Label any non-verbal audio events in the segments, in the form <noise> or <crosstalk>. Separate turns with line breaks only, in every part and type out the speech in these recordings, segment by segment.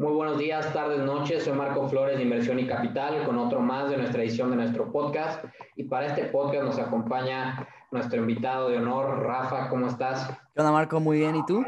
Muy buenos días, tardes, noches. Soy Marco Flores de Inversión y Capital con otro más de nuestra edición de nuestro podcast. Y para este podcast nos acompaña nuestro invitado de honor, Rafa. ¿Cómo estás?
¿Qué onda, Marco? Muy bien. ¿Y tú?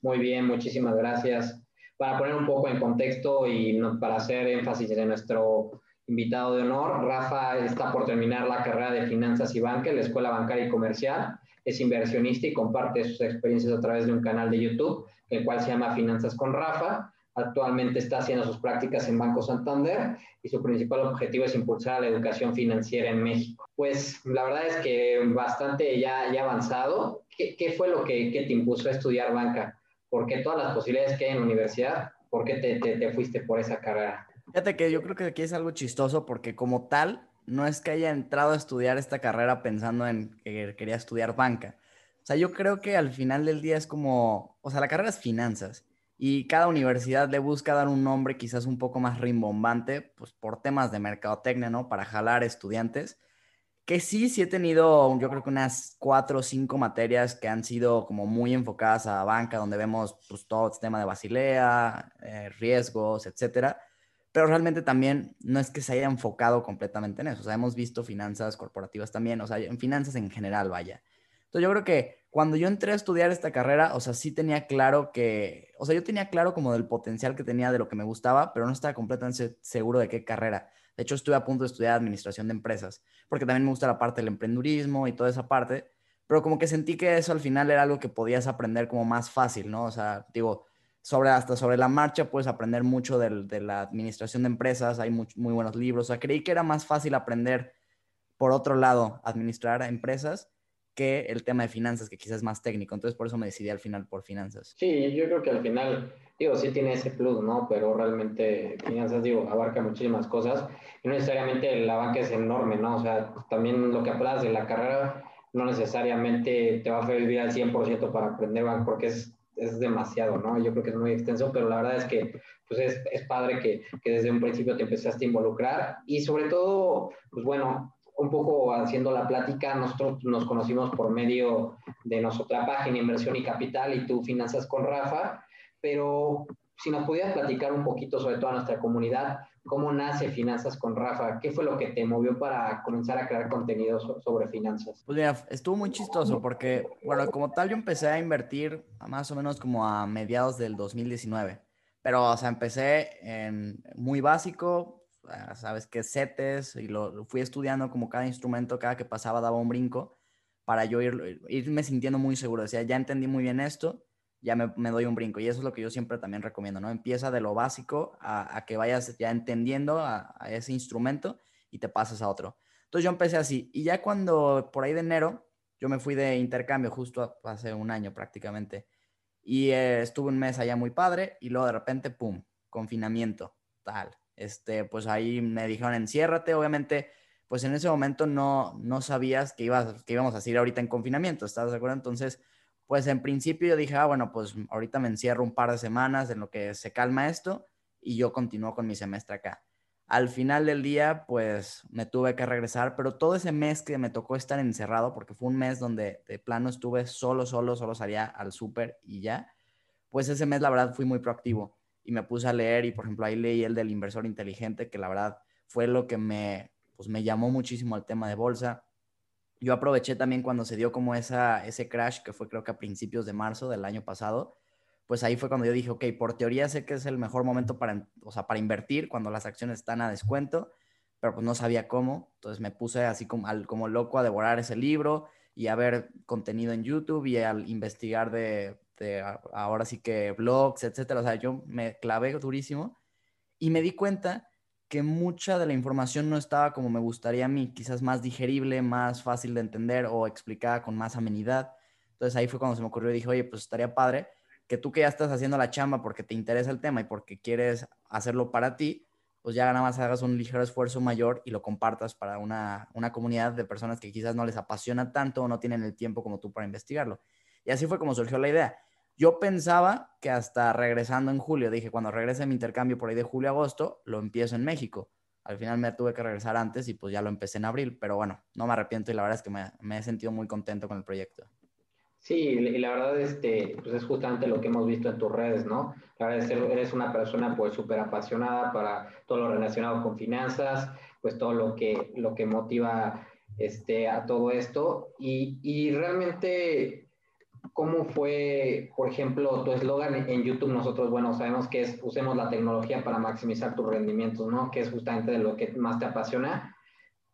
Muy bien, muchísimas gracias. Para poner un poco en contexto y para hacer énfasis en nuestro invitado de honor, Rafa está por terminar la carrera de Finanzas y Banca en la Escuela Bancaria y Comercial. Es inversionista y comparte sus experiencias a través de un canal de YouTube, el cual se llama Finanzas con Rafa Actualmente está haciendo sus prácticas en Banco Santander y su principal objetivo es impulsar la educación financiera en México. Pues la verdad es que bastante ya, ya avanzado. ¿Qué, ¿Qué, fue lo que, que, te impulsó a estudiar banca? ¿Por qué todas las posibilidades que hay en la universidad? ¿Por qué te, te, te fuiste por esa carrera?
Fíjate que yo creo que aquí es algo chistoso porque como tal, no es que haya entrado a estudiar esta carrera pensando en que quería estudiar banca. O sea, yo creo que al final del día es como, o sea, la carrera es finanzas y cada universidad le busca dar un nombre quizás un poco más rimbombante, pues por temas de mercadotecnia, ¿no? Para jalar estudiantes. Que sí, sí he tenido, yo creo que unas cuatro o cinco materias que han sido como muy enfocadas a banca, donde vemos pues todo el tema de Basilea, eh, riesgos, etcétera. Pero realmente también no es que se haya enfocado completamente en eso. O sea, hemos visto finanzas corporativas también, o sea, en finanzas en general, vaya. Entonces yo creo que cuando yo entré a estudiar esta carrera, o sea, sí tenía claro que, o sea, yo tenía claro como del potencial que tenía de lo que me gustaba, pero no estaba completamente seguro de qué carrera. De hecho, estuve a punto de estudiar administración de empresas, porque también me gusta la parte del emprendurismo y toda esa parte, pero como que sentí que eso al final era algo que podías aprender como más fácil, ¿no? O sea, digo, sobre, hasta sobre la marcha puedes aprender mucho de la administración de empresas, hay muy, muy buenos libros, o sea, creí que era más fácil aprender, por otro lado, administrar empresas que el tema de finanzas, que quizás es más técnico. Entonces, por eso me decidí al final por finanzas.
Sí, yo creo que al final, digo, sí tiene ese plus, ¿no? Pero realmente finanzas, digo, abarca muchísimas cosas y no necesariamente la banca es enorme, ¿no? O sea, también lo que aprendas de la carrera no necesariamente te va a servir al 100% para aprender banca porque es, es demasiado, ¿no? Yo creo que es muy extenso, pero la verdad es que pues es, es padre que, que desde un principio te empezaste a involucrar y sobre todo, pues bueno, un poco haciendo la plática, nosotros nos conocimos por medio de nuestra página Inversión y Capital y tú Finanzas con Rafa, pero si nos pudieras platicar un poquito sobre toda nuestra comunidad, cómo nace Finanzas con Rafa, qué fue lo que te movió para comenzar a crear contenido sobre finanzas.
Pues mira, estuvo muy chistoso porque, bueno, como tal yo empecé a invertir más o menos como a mediados del 2019, pero, o sea, empecé muy básico, sabes qué setes y lo, fui estudiando como cada instrumento, cada que pasaba daba un brinco para yo ir, irme sintiendo muy seguro. Decía, ya entendí muy bien esto, ya me, doy un brinco. Y eso es lo que yo siempre también recomiendo, ¿no? Empieza de lo básico a, que vayas ya entendiendo a, a, ese instrumento y te pasas a otro. Entonces yo empecé así. Y ya cuando, por ahí de enero, yo me fui de intercambio justo hace un año prácticamente. Y eh, estuve un mes allá muy padre y luego de repente, ¡pum!, confinamiento, tal este, pues ahí me dijeron, enciérrate, obviamente, pues en ese momento no, no sabías que, ibas, que íbamos a seguir ahorita en confinamiento, ¿estás de acuerdo? Entonces, pues en principio yo dije, ah, bueno, pues ahorita me encierro un par de semanas en lo que se calma esto y yo continúo con mi semestre acá. Al final del día, pues me tuve que regresar, pero todo ese mes que me tocó estar encerrado, porque fue un mes donde de plano estuve solo, solo, solo salía al súper y ya, pues ese mes la verdad fui muy proactivo y me puse a leer y por ejemplo ahí leí el del inversor inteligente, que la verdad fue lo que me, pues, me llamó muchísimo al tema de bolsa. Yo aproveché también cuando se dio como esa, ese crash, que fue creo que a principios de marzo del año pasado, pues ahí fue cuando yo dije, ok, por teoría sé que es el mejor momento para, o sea, para invertir cuando las acciones están a descuento, pero pues no sabía cómo, entonces me puse así como, al, como loco a devorar ese libro y a ver contenido en YouTube y al investigar de, este, ahora sí que blogs, etcétera. O sea, yo me clavé durísimo y me di cuenta que mucha de la información no estaba como me gustaría a mí, quizás más digerible, más fácil de entender o explicada con más amenidad. Entonces ahí fue cuando se me ocurrió y dije, oye, pues estaría padre que tú que ya estás haciendo la chamba porque te interesa el tema y porque quieres hacerlo para ti, pues ya nada más hagas un ligero esfuerzo mayor y lo compartas para una, una comunidad de personas que quizás no les apasiona tanto o no tienen el tiempo como tú para investigarlo. Y así fue como surgió la idea. Yo pensaba que hasta regresando en julio, dije, cuando regrese mi intercambio por ahí de julio a agosto, lo empiezo en México. Al final me tuve que regresar antes y pues ya lo empecé en abril, pero bueno, no me arrepiento y la verdad es que me, he sentido muy contento con el proyecto.
Sí, y la verdad este, pues es justamente lo que hemos visto en tus redes, ¿no? La verdad es que eres una persona pues súper apasionada para todo lo relacionado con finanzas, pues todo lo que, lo que motiva este, a todo esto. Y, y realmente, ¿cómo fue, por ejemplo, tu eslogan en YouTube? Nosotros, bueno, sabemos que es usemos la tecnología para maximizar tus rendimientos, ¿no? Que es justamente de lo que más te apasiona.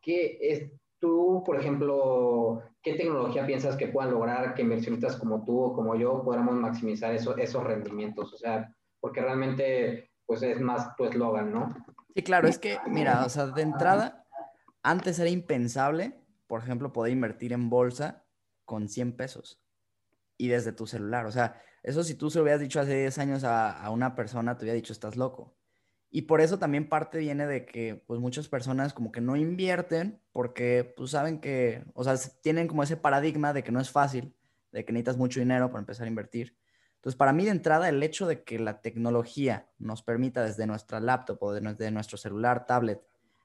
¿Qué es, tú, por ejemplo, ¿qué tecnología piensas que puedan lograr que inversionistas como tú o como yo podamos maximizar eso, esos rendimientos? O sea, porque realmente pues es más tu eslogan, ¿no?
Sí, claro, es que, mira, o sea, de entrada, antes era impensable, por ejemplo, poder invertir en bolsa con 100 pesos y desde tu celular. O sea, eso si tú se lo hubieras dicho hace 10 años a, a una persona, te hubiera dicho, estás loco. Y por eso también parte viene de que pues muchas personas como que no invierten porque pues saben que, o sea, tienen como ese paradigma de que no es fácil, de que necesitas mucho dinero para empezar a invertir. Entonces, para mí de entrada, el hecho de que la tecnología nos permita desde nuestra laptop o desde nuestro celular, tablet,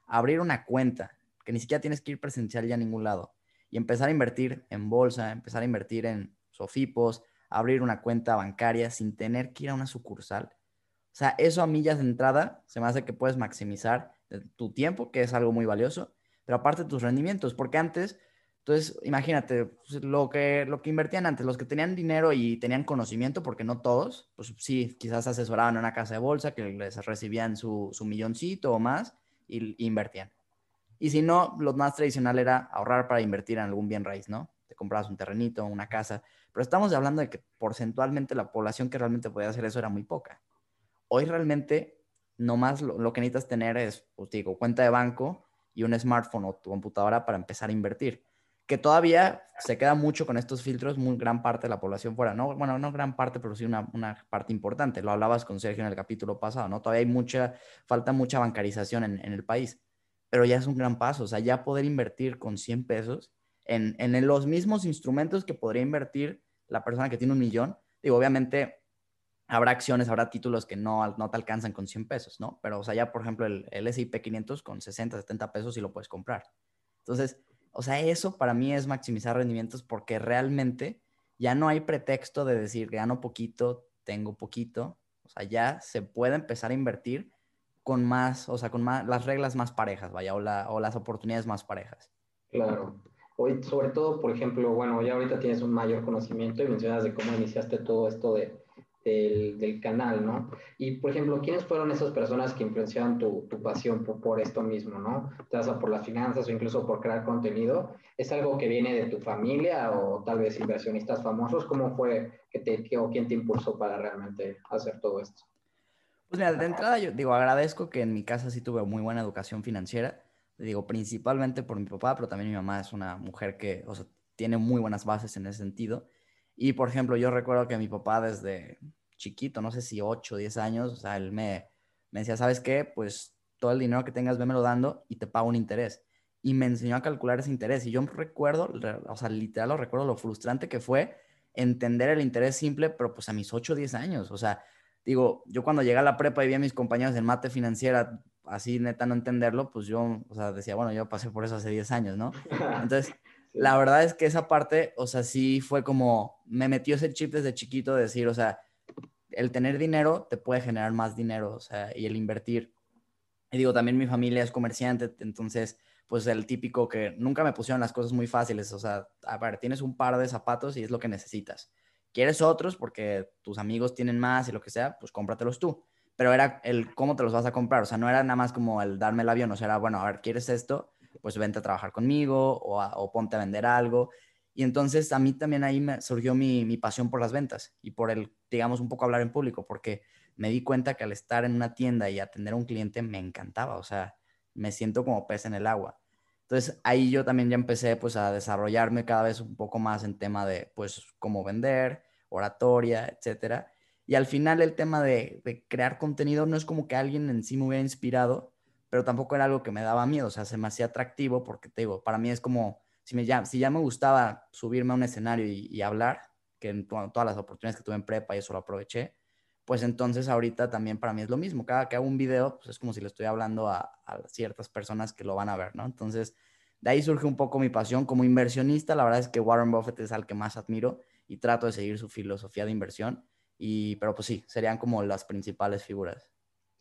abrir una cuenta, que ni siquiera tienes que ir presencial ya a ningún lado, y empezar a invertir en bolsa, empezar a invertir en sofipos, abrir una cuenta bancaria sin tener que ir a una sucursal, o sea, eso a millas de entrada se me hace que puedes maximizar tu tiempo, que es algo muy valioso, pero aparte tus rendimientos, porque antes, entonces, imagínate, pues, lo que, lo que invertían antes, los que tenían dinero y tenían conocimiento, porque no todos, pues sí, quizás asesoraban en una casa de bolsa que les recibían su, su milloncito o más y, y invertían. Y si no, lo más tradicional era ahorrar para invertir en algún bien raíz, ¿no? Comprabas un terrenito, una casa, pero estamos hablando de que porcentualmente la población que realmente podía hacer eso era muy poca. Hoy realmente nomás lo, lo que necesitas tener es, pues digo, cuenta de banco y un smartphone o tu computadora para empezar a invertir. Que todavía se queda mucho con estos filtros, muy gran parte de la población fuera, ¿no? Bueno, no gran parte, pero sí una, una parte importante. Lo hablabas con Sergio en el capítulo pasado, ¿no? Todavía hay mucha, falta mucha bancarización en, en el país, pero ya es un gran paso, o sea, ya poder invertir con 100 pesos en, en los mismos instrumentos que podría invertir la persona que tiene un millón. Digo, obviamente habrá acciones, habrá títulos que no, no te alcanzan con 100 pesos, ¿no? Pero, o sea, ya, por ejemplo, el, el S&P 500 con 60, 70 pesos sí lo puedes comprar. Entonces, o sea, eso para mí es maximizar rendimientos porque realmente ya no hay pretexto de decir, gano poquito, tengo poquito. O sea, ya se puede empezar a invertir con más, o sea, con más, las reglas más parejas, vaya, o, la, o las oportunidades más parejas.
Claro. Hoy, sobre todo, por ejemplo, bueno, ya ahorita tienes un mayor conocimiento y mencionas de cómo iniciaste todo esto de, del, canal, ¿no? Y, por ejemplo, ¿quiénes fueron esas personas que influenciaron tu, tu pasión por, por, esto mismo, ¿no? Ya sea por las finanzas o incluso por crear contenido. ¿Es algo que viene de tu familia o tal vez inversionistas famosos? ¿Cómo fue que te, que, o quién te impulsó para realmente hacer todo esto?
Pues mira, de entrada yo digo, agradezco que en mi casa sí tuve muy buena educación financiera. Digo, principalmente por mi papá, pero también mi mamá es una mujer que, o sea, tiene muy buenas bases en ese sentido. Y, por ejemplo, yo recuerdo que mi papá desde chiquito, no sé si 8 o 10 años, o sea, él me, me decía, ¿sabes qué? Pues todo el dinero que tengas, vémelo dando y te pago un interés. Y me enseñó a calcular ese interés. Y yo recuerdo, o sea, literal lo recuerdo lo frustrante que fue entender el interés simple, pero pues a mis 8 o 10 años. O sea, digo, yo cuando llegué a la prepa y vi a mis compañeros en mate financiera, así neta no entenderlo, pues yo, o sea, decía, bueno, yo pasé por eso hace 10 años, ¿no? <laughs> Entonces, la verdad es que esa parte, o sea, sí fue como, me metió ese chip desde chiquito de decir, o sea, el tener dinero te puede generar más dinero, o sea, y el invertir. Y digo, también mi familia es comerciante, entonces, pues el típico que nunca me pusieron las cosas muy fáciles, o sea, a ver, tienes un par de zapatos y es lo que necesitas. ¿Quieres otros porque tus amigos tienen más y lo que sea? Pues cómpratelos tú. Pero era el cómo te los vas a comprar, o sea, no era nada más como el darme el avión, o sea, bueno, a ver, ¿quieres esto? Pues vente a trabajar conmigo o ponte a vender algo. Y entonces a mí también ahí me surgió mi, mi, pasión por las ventas y por el, digamos, un poco hablar en público, porque me di cuenta que al estar en una tienda y atender a un cliente me encantaba, o sea, me siento como pez en el agua. Entonces ahí yo también ya empecé pues a desarrollarme cada vez un poco más en tema de pues cómo vender, oratoria, etcétera. Y al final el tema de, crear contenido no es como que alguien en sí me hubiera inspirado, pero tampoco era algo que me daba miedo, o sea, se me hacía atractivo porque te digo, para mí es como si, ya, si ya me gustaba subirme a un escenario y, hablar, que en todas las oportunidades que tuve en prepa y eso lo aproveché, pues entonces ahorita también para mí es lo mismo. Cada que hago un video, pues es como si le estoy hablando a, a, ciertas personas que lo van a ver, ¿no? Entonces, de ahí surge un poco mi pasión. Como inversionista, la verdad es que Warren Buffett es al que más admiro y trato de seguir su filosofía de inversión. Y, pero pues sí, serían como las principales figuras.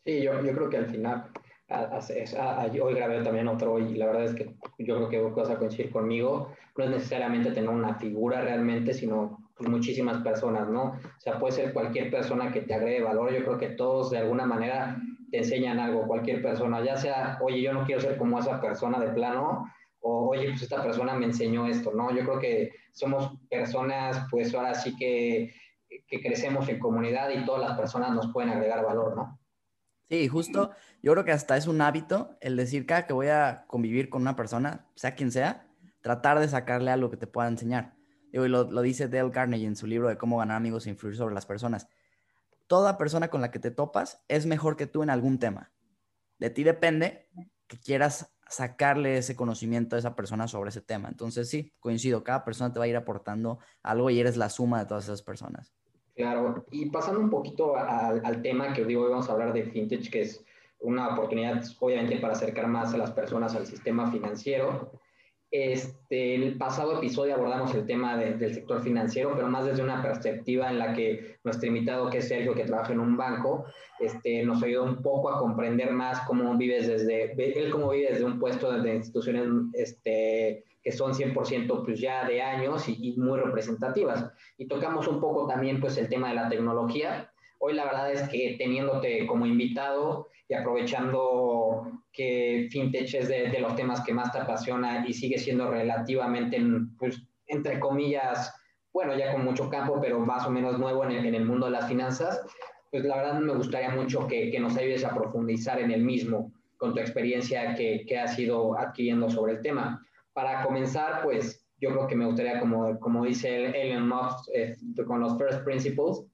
Sí, yo, yo creo que al final, hoy grabé también otro y la verdad es que yo creo que vas a coincidir conmigo, no es necesariamente tener una figura realmente, sino pues, muchísimas personas, ¿no? O sea, puede ser cualquier persona que te agregue valor, yo creo que todos de alguna manera te enseñan algo, cualquier persona, ya sea, oye, yo no quiero ser como esa persona de plano, o oye, pues esta persona me enseñó esto, ¿no? Yo creo que somos personas, pues ahora sí que, que crecemos en comunidad y todas las personas nos pueden agregar valor, ¿no?
Sí, justo, yo creo que hasta es un hábito el decir cada que voy a convivir con una persona, sea quien sea, tratar de sacarle algo que te pueda enseñar. Y lo, lo dice Dale Carnegie en su libro de cómo ganar amigos e influir sobre las personas. Toda persona con la que te topas es mejor que tú en algún tema. De ti depende que quieras sacarle ese conocimiento a esa persona sobre ese tema. Entonces, sí, coincido, cada persona te va a ir aportando algo y eres la suma de todas esas personas.
Claro, y pasando un poquito al tema que digo, hoy vamos a hablar de fintech, que es una oportunidad obviamente para acercar más a las personas al sistema financiero. Este, el pasado episodio abordamos el tema del sector financiero, pero más desde una perspectiva en la que nuestro invitado, que es Sergio, que trabaja en un banco, este, nos ayudó un poco a comprender más cómo vives desde, él cómo vive desde un puesto de instituciones este, que son 100% pues ya de años y, y, muy representativas. Y tocamos un poco también pues el tema de la tecnología. Hoy la verdad es que teniéndote como invitado, y aprovechando que fintech es de, los temas que más te apasiona y sigue siendo relativamente, pues, entre comillas, bueno, ya con mucho campo, pero más o menos nuevo en el, mundo de las finanzas, pues la verdad me gustaría mucho que, que, nos ayudes a profundizar en el mismo con tu experiencia que, que has ido adquiriendo sobre el tema. Para comenzar, pues yo creo que me gustaría, como, como dice Elon Musk, eh, con los first principles,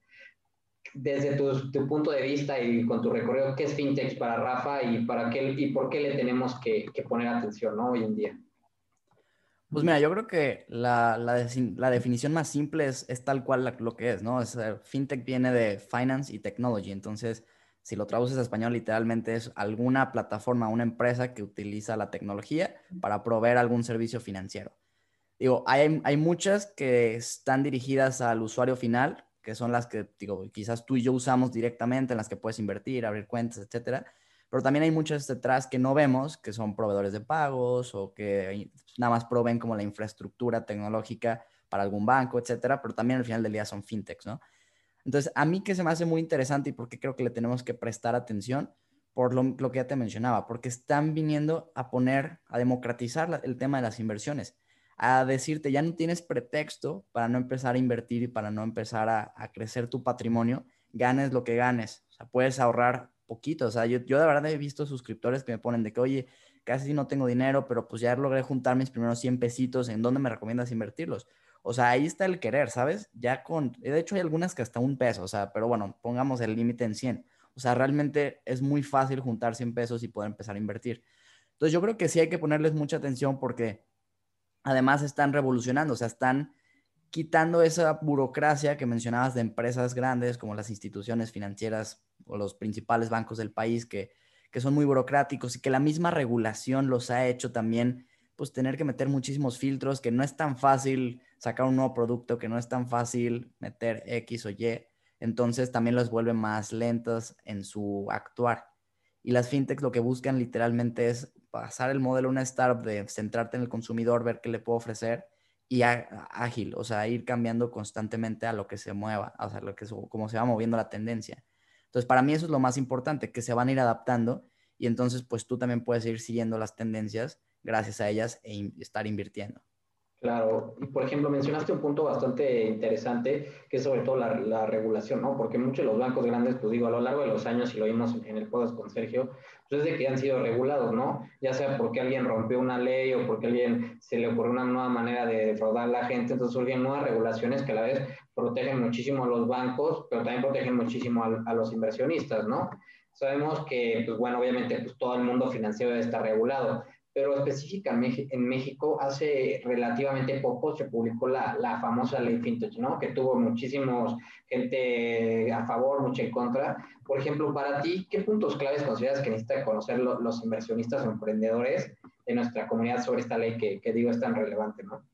desde tu, punto de vista y con tu recorrido, ¿qué es fintech para Rafa y, para qué, y por qué le tenemos que, poner atención hoy en día?
Pues mira, yo creo que la, definición más simple es, tal cual lo que es, ¿no? Es, fintech viene de finance y technology, entonces si lo traduces a español literalmente es alguna plataforma, una empresa que utiliza la tecnología para proveer algún servicio financiero. Digo, hay muchas que están dirigidas al usuario final, que son las que, digo, quizás tú y yo usamos directamente, en las que puedes invertir, abrir cuentas, etcétera. Pero también hay muchas detrás que no vemos, que son proveedores de pagos o que nada más proveen como la infraestructura tecnológica para algún banco, etcétera. Pero también al final del día son fintechs, ¿no? Entonces, a mí que se me hace muy interesante y porque creo que le tenemos que prestar atención, por lo, lo que ya te mencionaba, porque están viniendo a poner, a democratizar el tema de las inversiones a decirte, ya no tienes pretexto para no empezar a invertir y para no empezar a, crecer tu patrimonio, ganes lo que ganes. O sea, puedes ahorrar poquito. O sea, yo, yo de verdad he visto suscriptores que me ponen de que, oye, casi no tengo dinero, pero pues ya logré juntar mis primeros 100 pesitos, ¿en dónde me recomiendas invertirlos? O sea, ahí está el querer, ¿sabes? Ya con, de hecho hay algunas que hasta un peso, o sea, pero bueno, pongamos el límite en 100. O sea, realmente es muy fácil juntar 100 pesos y poder empezar a invertir. Entonces yo creo que sí hay que ponerles mucha atención porque además están revolucionando, o sea, están quitando esa burocracia que mencionabas de empresas grandes como las instituciones financieras o los principales bancos del país que, son muy burocráticos y que la misma regulación los ha hecho también pues tener que meter muchísimos filtros, que no es tan fácil sacar un nuevo producto, que no es tan fácil meter X o Y, entonces también los vuelve más lentos en su actuar. Y las fintechs lo que buscan literalmente es pasar el modelo a una startup de centrarte en el consumidor, ver qué le puedo ofrecer y ágil, o sea, ir cambiando constantemente a lo que se mueva, o sea, lo que como se va moviendo la tendencia. Entonces, para mí eso es lo más importante, que se van a ir adaptando y entonces pues tú también puedes ir siguiendo las tendencias gracias a ellas e estar invirtiendo.
Claro, y por ejemplo, mencionaste un punto bastante interesante, que es sobre todo la, regulación, ¿no? Porque muchos de los bancos grandes, pues digo, a lo largo de los años, y lo vimos en el podcast con Sergio, pues es de que han sido regulados, ¿no? Ya sea porque alguien rompió una ley o porque alguien se le ocurrió una nueva manera de defraudar a la gente, entonces surgen nuevas regulaciones que a la vez protegen muchísimo a los bancos, pero también protegen muchísimo a, a los inversionistas, ¿no? Sabemos que, pues bueno, obviamente, pues todo el mundo financiero estar regulado, pero específicamente en México, hace relativamente poco se publicó la, la, famosa ley FinTech, ¿no? Que tuvo muchísimos gente a favor, mucha en contra. Por ejemplo, para ti, ¿qué puntos claves consideras que necesitan conocer los inversionistas o emprendedores de nuestra comunidad sobre esta ley que, que, digo es tan relevante, ¿no?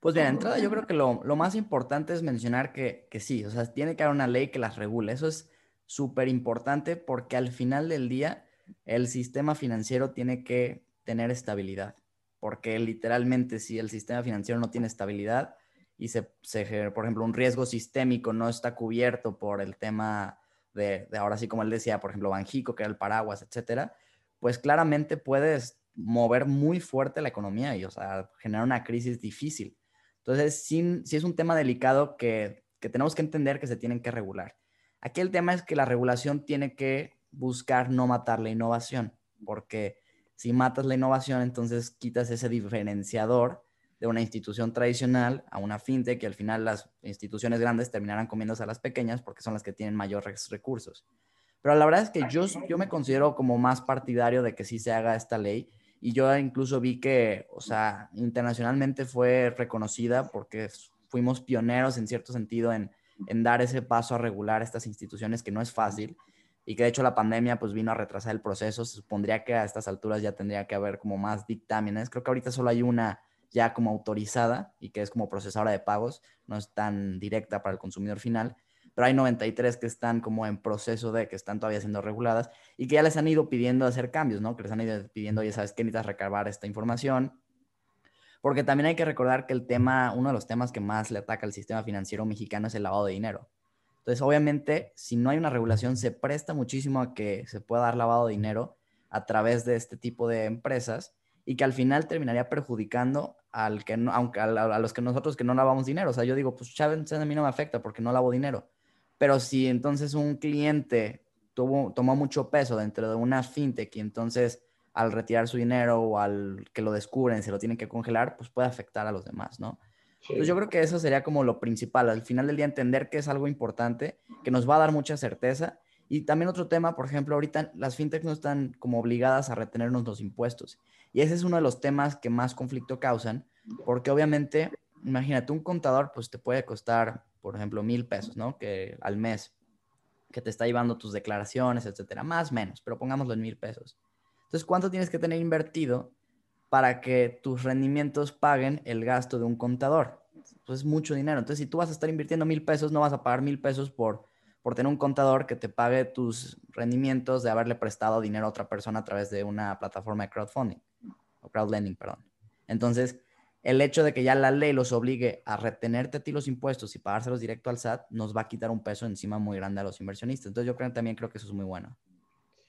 Pues bien, entrada yo creo que lo, más importante es mencionar que, que, sí, o sea, tiene que haber una ley que las regule. Eso es súper importante porque al final del día el sistema financiero tiene que tener estabilidad. Porque literalmente si el sistema financiero no tiene estabilidad y se, se por ejemplo, un riesgo sistémico no está cubierto por el tema de, de ahora sí como él decía, por ejemplo, Banjico, que era el paraguas, etcétera, pues claramente puedes mover muy fuerte la economía y, o sea, generar una crisis difícil. Entonces, sí, es un tema delicado que, que tenemos que entender que se tienen que regular. Aquí el tema es que la regulación tiene que buscar no matar la innovación, porque si matas la innovación, entonces quitas ese diferenciador de una institución tradicional a una fintech que al final las instituciones grandes terminarán comiéndose a las pequeñas porque son las que tienen mayores recursos. Pero la verdad es que yo, yo me considero como más partidario de que sí se haga esta ley y yo incluso vi que, o sea, internacionalmente fue reconocida porque fuimos pioneros en cierto sentido en, en dar ese paso a regular estas instituciones que no es fácil y que de hecho la pandemia pues vino a retrasar el proceso. Se supondría que a estas alturas ya tendría que haber como más dictámenes. Creo que ahorita solo hay una ya como autorizada y que es como procesadora de pagos, no es tan directa para el consumidor final pero hay 93 que están como en proceso de que están todavía siendo reguladas y que ya les han ido pidiendo hacer cambios, ¿no? Que les han ido pidiendo, ya sabes, que necesitas recabar esta información. Porque también hay que recordar que el tema, uno de los temas que más le ataca al sistema financiero mexicano es el lavado de dinero. Entonces, obviamente, si no hay una regulación, se presta muchísimo a que se pueda dar lavado de dinero a través de este tipo de empresas y que al final terminaría perjudicando al que aunque a, los que nosotros que no lavamos dinero. O sea, yo digo, pues Chávez a mí no me afecta porque no lavo dinero. Pero si entonces un cliente tuvo, tomó mucho peso dentro de una fintech y entonces al retirar su dinero o al que lo descubren se lo tienen que congelar, pues puede afectar a los demás, ¿no? Entonces yo creo que eso sería como lo principal, al final del día entender que es algo importante, que nos va a dar mucha certeza. Y también otro tema, por ejemplo, ahorita las fintechs no están como obligadas a retenernos los impuestos. Y ese es uno de los temas que más conflicto causan, porque obviamente, imagínate, un contador pues te puede costar por ejemplo, mil pesos, ¿no? Que al mes, que te está llevando tus declaraciones, etcétera, más menos, pero pongámoslo en mil pesos. Entonces, ¿cuánto tienes que tener invertido para que tus rendimientos paguen el gasto de un contador? Pues es mucho dinero. Entonces, si tú vas a estar invirtiendo mil pesos, no vas a pagar mil pesos por, por tener un contador que te pague tus rendimientos de haberle prestado dinero a otra persona a través de una plataforma de crowdfunding o crowdlending, perdón. Entonces, el hecho de que ya la ley los obligue a retenerte a ti los impuestos y pagárselos directo al SAT nos va a quitar un peso encima muy grande a los inversionistas. Entonces yo creo, también creo que eso es muy bueno.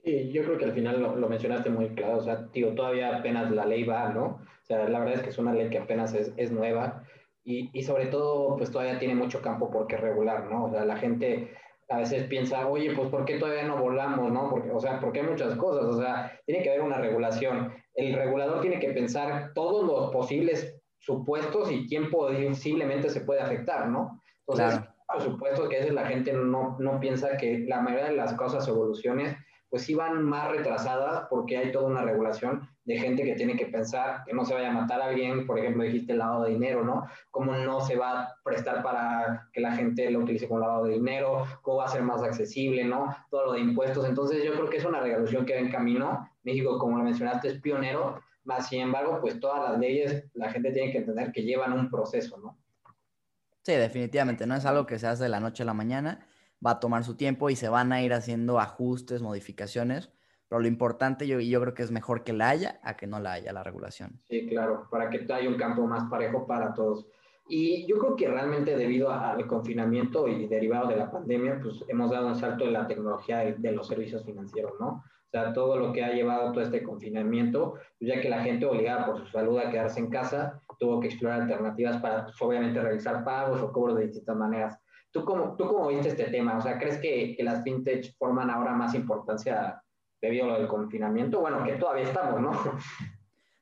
Sí, yo creo que al final lo, mencionaste muy claro, o sea, tío, todavía apenas la ley va, ¿no? O sea, la verdad es que es una ley que apenas es, es nueva y, y, sobre todo, pues todavía tiene mucho campo por qué regular, ¿no? O sea, la gente a veces piensa, oye, pues ¿por qué todavía no volamos, no? Porque, o sea, porque hay muchas cosas, o sea, tiene que haber una regulación. El regulador tiene que pensar todos los posibles supuestos y quién posiblemente se puede afectar, ¿no? Entonces, por supuesto que a veces la gente no, no piensa que la mayoría de las cosas, evoluciones, pues sí van más retrasadas porque hay toda una regulación de gente que tiene que pensar que no se vaya a matar a alguien, por ejemplo, dijiste el lavado de dinero, ¿no? Cómo no se va a prestar para que la gente lo utilice como lavado de dinero, cómo va a ser más accesible, ¿no? Todo lo de impuestos. Entonces yo creo que es una regulación que va en camino. México, como lo mencionaste, es pionero más sin embargo, pues todas las leyes, la gente tiene que entender que llevan un proceso, ¿no?
Sí, definitivamente, no es algo que se hace de la noche a la mañana, va a tomar su tiempo y se van a ir haciendo ajustes, modificaciones, pero lo importante yo, yo creo que es mejor que la haya a que no la haya la regulación.
Sí, claro, para que haya un campo más parejo para todos. Y yo creo que realmente debido al confinamiento y derivado de la pandemia, pues hemos dado un salto en la tecnología de los servicios financieros, ¿no? O sea, todo lo que ha llevado todo este confinamiento, pues, ya que la gente obligada por su salud a quedarse en casa, tuvo que explorar alternativas para, pues, obviamente, realizar pagos o cobros de distintas maneras. ¿Tú cómo, ¿Tú cómo viste este tema? O sea, ¿crees que, que las fintech forman ahora más importancia debido a lo del confinamiento? Bueno, que todavía estamos, ¿no?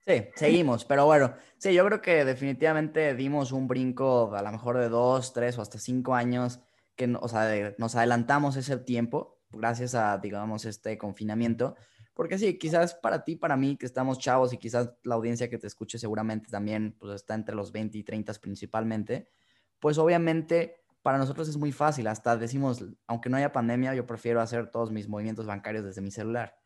Sí, seguimos, pero bueno, sí, yo creo que definitivamente dimos un brinco a lo mejor de dos, tres o hasta cinco años, que, o sea, nos adelantamos ese tiempo gracias a, digamos, este confinamiento. Porque sí, quizás para ti, para mí, que estamos chavos y quizás la audiencia que te escuche seguramente también pues, está entre los 20 y 30 principalmente, pues obviamente para nosotros es muy fácil. Hasta decimos, aunque no haya pandemia, yo prefiero hacer todos mis movimientos bancarios desde mi celular.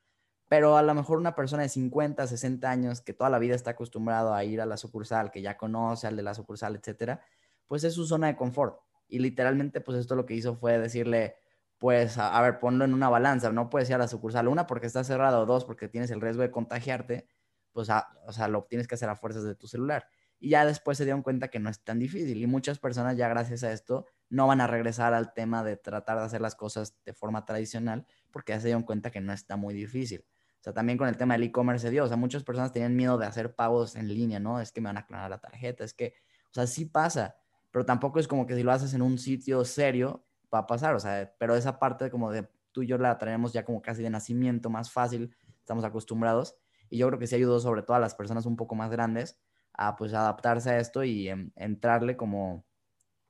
Pero a lo mejor una persona de 50, 60 años que toda la vida está acostumbrado a ir a la sucursal, que ya conoce al de la sucursal, etcétera, pues es su zona de confort. Y literalmente, pues esto lo que hizo fue decirle, pues, a, ver, ponlo en una balanza, no puedes ir a la sucursal, una porque está cerrado, dos porque tienes el riesgo de contagiarte, pues, o sea, lo tienes que hacer a fuerzas de tu celular. Y ya después se dieron cuenta que no es tan difícil y muchas personas ya gracias a esto no van a regresar al tema de tratar de hacer las cosas de forma tradicional porque ya se dieron cuenta que no está muy difícil. O sea, también con el tema del e-commerce se dio, o sea, muchas personas tenían miedo de hacer pagos en línea, ¿no? Es que me van a clonar la tarjeta, es que, o sea, sí pasa, pero tampoco es como que si lo haces en un sitio serio va a pasar, o sea, pero esa parte como de tú y yo la traemos ya como casi de nacimiento, más fácil, estamos acostumbrados, y yo creo que sí ayudó sobre todo a las personas un poco más grandes a pues adaptarse a esto y entrarle como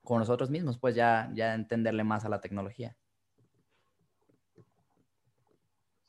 con nosotros mismos, pues ya, ya entenderle más a la tecnología.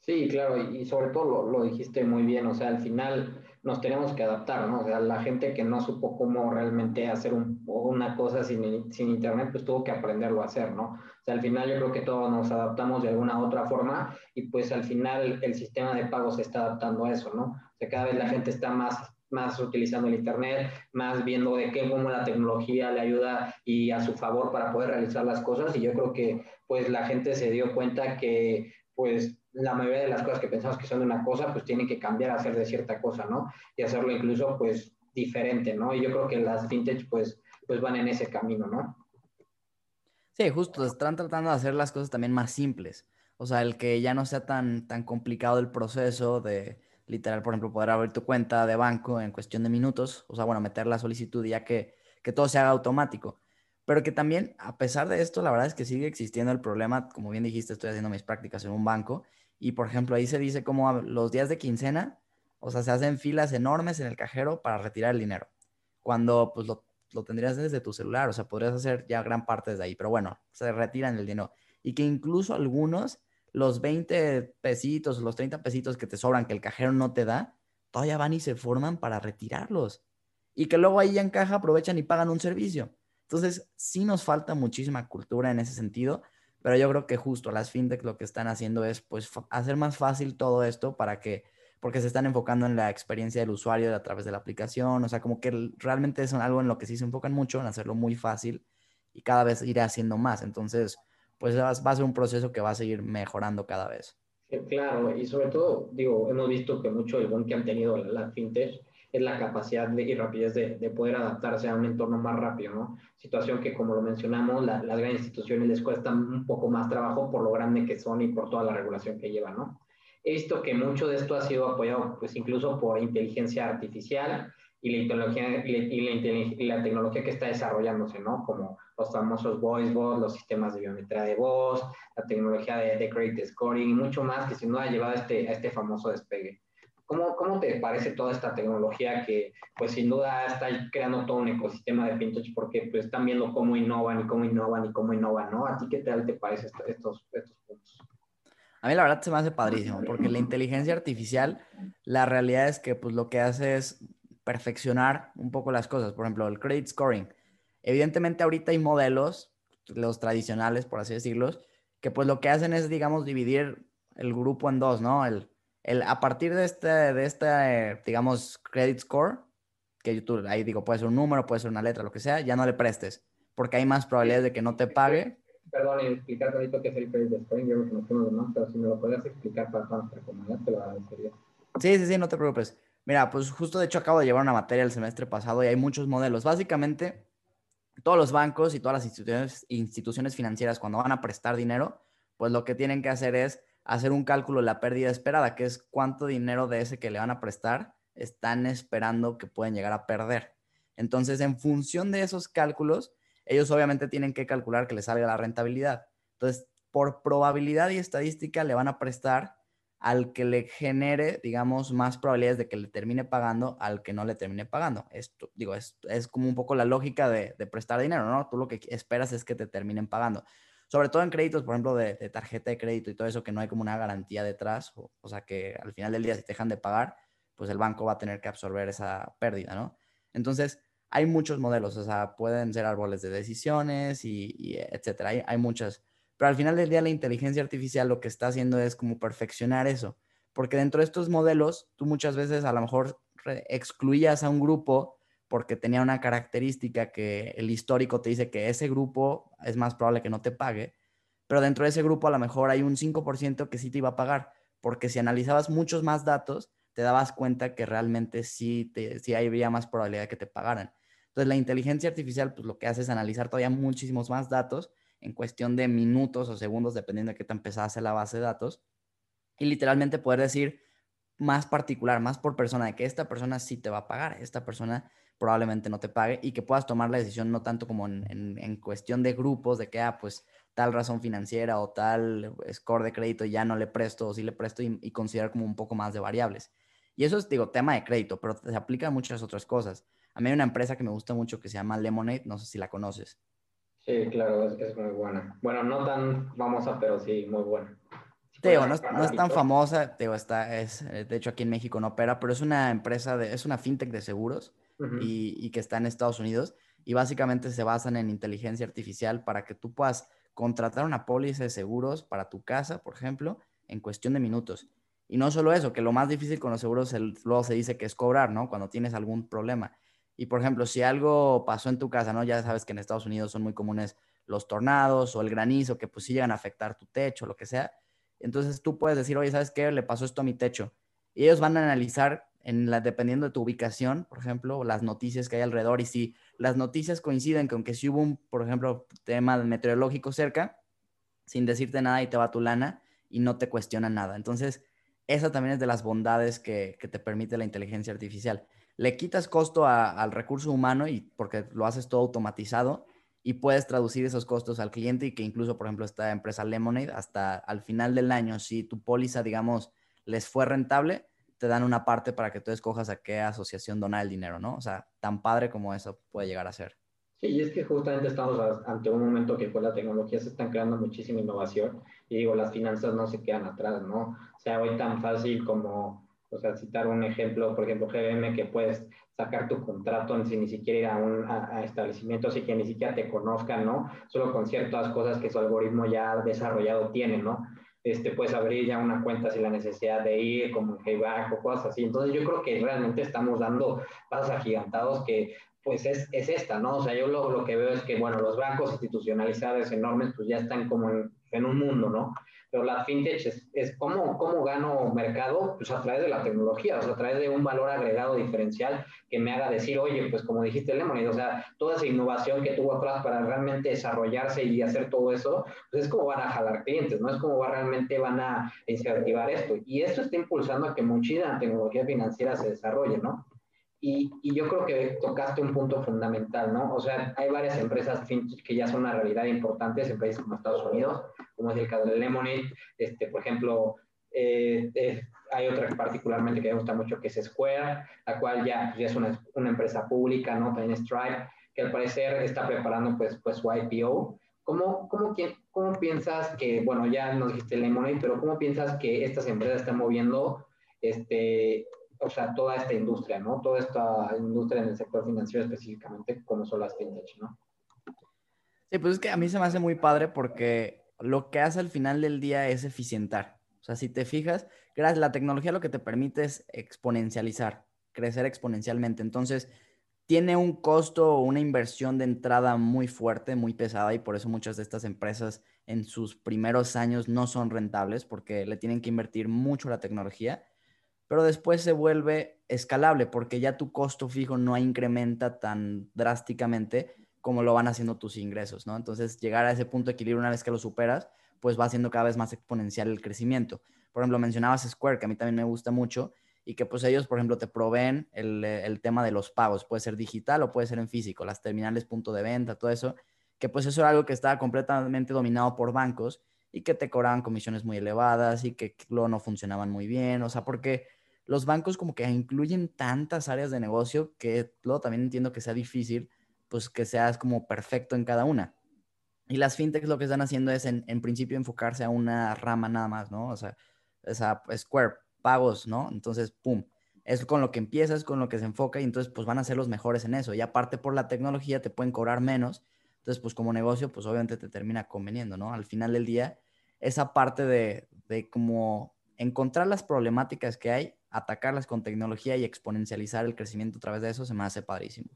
Sí, claro, y sobre todo lo, dijiste muy bien, o sea, al final nos tenemos que adaptar, ¿no? O sea, la gente que no supo cómo realmente hacer una cosa sin, sin, internet, pues tuvo que aprenderlo a hacer, ¿no? O sea, al final yo creo que todos nos adaptamos de alguna u otra forma y pues al final el sistema de pago se está adaptando a eso, ¿no? O sea, cada vez la gente está más más utilizando el Internet, más viendo de qué, cómo la tecnología le ayuda y a su favor para poder realizar las cosas. Y yo creo que pues la gente se dio cuenta que pues la mayoría de las cosas que pensamos que son de una cosa, pues tienen que cambiar a ser de cierta cosa, ¿no? Y hacerlo incluso, pues, diferente, ¿no? Y yo creo que las vintage, pues, pues van en ese camino, ¿no?
Sí, justo, están tratando de hacer las cosas también más simples. O sea, el que ya no sea tan, tan complicado el proceso de, literal, por ejemplo, poder abrir tu cuenta de banco en cuestión de minutos, o sea, bueno, meter la solicitud ya que, que todo se haga automático. Pero que también, a pesar de esto, la verdad es que sigue existiendo el problema, como bien dijiste, estoy haciendo mis prácticas en un banco y, por ejemplo, ahí se dice como los días de quincena, o sea, se hacen filas enormes en el cajero para retirar el dinero, cuando pues lo, lo tendrías desde tu celular, o sea, podrías hacer ya gran parte desde ahí, pero bueno, se retiran el dinero. Y que incluso algunos, los 20 pesitos, los 30 pesitos que te sobran, que el cajero no te da, todavía van y se forman para retirarlos. Y que luego ahí en caja aprovechan y pagan un servicio. Entonces, sí nos falta muchísima cultura en ese sentido, pero yo creo que justo las fintech lo que están haciendo es pues hacer más fácil todo esto para que, porque se están enfocando en la experiencia del usuario a través de la aplicación, o sea, como que realmente es algo en lo que sí se enfocan mucho, en hacerlo muy fácil y cada vez ir haciendo más. Entonces, pues va a ser un proceso que va a seguir mejorando cada vez.
claro, y sobre todo, digo, hemos visto que mucho el boom que han tenido la fintech es la capacidad y rapidez de, de, poder adaptarse a un entorno más rápido, ¿no? Situación que, como lo mencionamos, las grandes instituciones les cuesta un poco más trabajo por lo grande que son y por toda la regulación que llevan, ¿no? He visto que mucho de esto ha sido apoyado, pues, incluso por inteligencia artificial y la, tecnología, y la, tecnología que está desarrollándose, ¿no? Como los famosos voice bots, los sistemas de biometría de voz, la tecnología de, de credit scoring y mucho más que sin duda ha llevado a este, a este famoso despegue. ¿Cómo, ¿Cómo, te parece toda esta tecnología que, pues sin duda está creando todo un ecosistema de fintech porque pues están viendo cómo innovan y cómo innovan y cómo innovan, ¿no? ¿A ti qué tal te parece estos, estos puntos?
A mí la verdad se me hace padrísimo porque la inteligencia artificial, la realidad es que pues lo que hace es perfeccionar un poco las cosas. Por ejemplo, el credit scoring. Evidentemente ahorita hay modelos, los tradicionales, por así decirlos, que pues lo que hacen es, digamos, dividir el grupo en dos, ¿no? El, el, a partir de este, de este, digamos, credit score, que tú ahí digo, puede ser un número, puede ser una letra, lo que sea, ya no le prestes, porque hay más probabilidades de que no te pague.
Perdón, explicar ahorita qué es el credit scoring, yo no conozco más, pero si me lo puedes explicar para nuestra comunidad, te lo agradecería.
Sí, sí, sí, no te preocupes. Mira, pues justo de hecho acabo de llevar una materia el semestre pasado y hay muchos modelos. Básicamente, todos los bancos y todas las instituciones, financieras cuando van a prestar dinero, pues lo que tienen que hacer es hacer un cálculo de la pérdida esperada, que es cuánto dinero de ese que le van a prestar están esperando que pueden llegar a perder. Entonces, en función de esos cálculos, ellos obviamente tienen que calcular que les salga la rentabilidad. Entonces, por probabilidad y estadística, le van a prestar al que le genere, digamos, más probabilidades de que le termine pagando al que no le termine pagando. Esto, digo, es, es como un poco la lógica de, prestar dinero, ¿no? Tú lo que esperas es que te terminen pagando sobre todo en créditos, por ejemplo, de, tarjeta de crédito y todo eso, que no hay como una garantía detrás, o, sea que al final del día si te dejan de pagar, pues el banco va a tener que absorber esa pérdida, ¿no? Entonces, hay muchos modelos, o sea, pueden ser árboles de decisiones y, etcétera, hay, hay muchas. Pero al final del día la inteligencia artificial lo que está haciendo es como perfeccionar eso, porque dentro de estos modelos, tú muchas veces a lo mejor excluías a un grupo porque tenía una característica que el histórico te dice que ese grupo es más probable que no te pague, pero dentro de ese grupo a lo mejor hay un 5% que sí te iba a pagar, porque si analizabas muchos más datos, te dabas cuenta que realmente sí, te, sí había más probabilidad de que te pagaran. Entonces la inteligencia artificial pues lo que hace es analizar todavía muchísimos más datos en cuestión de minutos o segundos, dependiendo de qué tan pesada sea la base de datos, y literalmente poder decir más particular, más por persona, de que esta persona sí te va a pagar, esta persona probablemente no te pague y que puedas tomar la decisión no tanto como en, cuestión de grupos, de que, ah, pues tal razón financiera o tal score de crédito ya no le presto o sí le presto y, y considerar como un poco más de variables. Y eso es, digo, tema de crédito, pero se aplica a muchas otras cosas. A mí hay una empresa que me gusta mucho que se llama Lemonade, no sé si la conoces.
Sí, claro, es, es muy buena. Bueno, no tan famosa, pero sí, muy buena.
Teo, no, es tan famosa, Teo está, es, eh, de hecho aquí en México no opera, pero es una empresa, de, es una fintech de seguros y, que está en Estados Unidos y básicamente se basan en inteligencia artificial para que tú puedas contratar una póliza de seguros para tu casa, por ejemplo, en cuestión de minutos. Y no solo eso, que lo más difícil con los seguros luego se dice que es cobrar, ¿no? Cuando tienes algún problema. Y por ejemplo, si algo pasó en tu casa, ¿no? Ya sabes que en Estados Unidos son muy comunes los tornados o el granizo, que pues llegan a afectar tu techo, lo que sea entonces tú puedes decir, oye, ¿sabes qué? Le pasó esto a mi techo. Y ellos van a analizar, en dependiendo de tu ubicación, por ejemplo, las noticias que hay alrededor. Y si las noticias coinciden con que si hubo un, por ejemplo, tema meteorológico cerca, sin decirte nada y te va tu lana y no te cuestiona nada. Entonces, esa también es de las bondades que, te permite la inteligencia artificial. Le quitas costo al recurso humano y porque lo haces todo automatizado y puedes traducir esos costos al cliente y que incluso, por ejemplo, esta empresa Lemonade, hasta al final del año, si tu póliza, digamos, les fue rentable, te dan una parte para que tú escojas a qué asociación donar el dinero, ¿no? O sea, tan padre como eso puede llegar a ser.
Sí, y es que justamente estamos ante un momento que con la tecnología se están creando muchísima innovación y digo, las finanzas no se quedan atrás, ¿no? O sea, hoy tan fácil como, o sea, citar un ejemplo, por ejemplo, GBM, que puedes sacar tu contrato sin ni siquiera ir a un a, establecimiento, así que ni siquiera te conozcan, ¿no? Solo con ciertas cosas que su algoritmo ya desarrollado tiene, ¿no? Este, puedes abrir ya una cuenta sin la necesidad de ir, como en Payback o cosas así. Entonces yo creo que realmente estamos dando pasos agigantados que pues es, es esta, ¿no? O sea, yo lo, lo, que veo es que, bueno, los bancos institucionalizados enormes pues ya están como en, en un mundo, ¿no? Pero la fintech es, es cómo, cómo gano mercado, pues a través de la tecnología, o sea, a través de un valor agregado diferencial que me haga decir, oye, pues como dijiste Lemonade, o sea, toda esa innovación que tuvo atrás para realmente desarrollarse y hacer todo eso, pues es como van a jalar clientes, ¿no? Es como va, realmente van a incentivar esto. Y esto está impulsando a que muchísima tecnología financiera se desarrolle, ¿no? Y, y, yo creo que tocaste un punto fundamental, ¿no? O sea, hay varias empresas que ya son una realidad importantes en países como Estados Unidos, como es el caso de Lemonade. Este, por ejemplo, eh, eh, hay otra particularmente que me gusta mucho que es Square, la cual ya, ya es una, una, empresa pública, ¿no? También Stripe, que al parecer está preparando pues, pues su IPO. ¿Cómo, cómo, ¿Cómo piensas que, bueno, ya nos dijiste Lemonade, pero cómo piensas que estas empresas están moviendo este, o sea, toda esta industria, ¿no? Toda esta industria en el sector financiero específicamente, como son las fintech, ¿no?
Sí, pues es que a mí se me hace muy padre porque lo que hace al final del día es eficientar. O sea, si te fijas, gracias, la tecnología lo que te permite es exponencializar, crecer exponencialmente. Entonces, tiene un costo o una inversión de entrada muy fuerte, muy pesada y por eso muchas de estas empresas en sus primeros años no son rentables porque le tienen que invertir mucho la tecnología pero después se vuelve escalable porque ya tu costo fijo no incrementa tan drásticamente como lo van haciendo tus ingresos, ¿no? Entonces, llegar a ese punto de equilibrio una vez que lo superas, pues va siendo cada vez más exponencial el crecimiento. Por ejemplo, mencionabas Square, que a mí también me gusta mucho, y que pues ellos, por ejemplo, te proveen el, el tema de los pagos, puede ser digital o puede ser en físico, las terminales punto de venta, todo eso, que pues eso era algo que estaba completamente dominado por bancos y que te cobraban comisiones muy elevadas y que luego no funcionaban muy bien, o sea, porque los bancos como que incluyen tantas áreas de negocio que luego también entiendo que sea difícil, pues que seas como perfecto en cada una. Y las fintechs lo que están haciendo es en, principio enfocarse a una rama nada más, ¿no? O sea, esa Square, pagos, ¿no? Entonces, ¡pum! Es con lo que empiezas, con lo que se enfoca y entonces pues van a ser los mejores en eso. Y aparte por la tecnología te pueden cobrar menos. Entonces, pues como negocio, pues obviamente te termina conveniendo, ¿no? Al final del día, esa parte de, de como encontrar las problemáticas que hay, atacarlas con tecnología y exponencializar el crecimiento a través de eso se me hace padrísimo.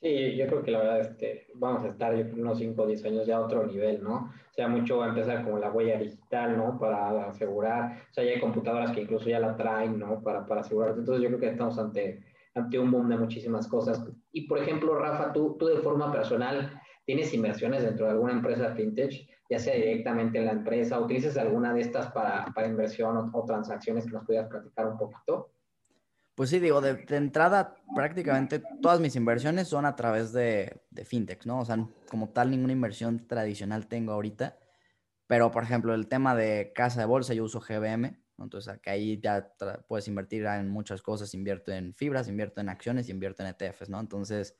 Sí, yo creo que la verdad es que vamos a estar unos 5 o 10 años ya a otro nivel, ¿no? O sea, mucho va a empezar como la huella digital, ¿no? Para asegurar, o sea, ya hay computadoras que incluso ya la traen, ¿no? Para, para asegurar. Entonces yo creo que estamos ante, ante un boom de muchísimas cosas. Y por ejemplo, Rafa, tú, tú de forma personal, ¿tienes inversiones dentro de alguna empresa fintech? Ya sea directamente en la empresa, ¿utilizas alguna de estas para, para inversión o, o transacciones que nos pudieras platicar un poquito?
Pues sí, digo, de, entrada prácticamente todas mis inversiones son a través de, de fintech, ¿no? O sea, como tal, ninguna inversión tradicional tengo ahorita. Pero, por ejemplo, el tema de casa de bolsa, yo uso GBM, ¿no? entonces acá ahí ya puedes invertir en muchas cosas, invierto en fibras, invierto en acciones, invierto en ETFs, ¿no? Entonces,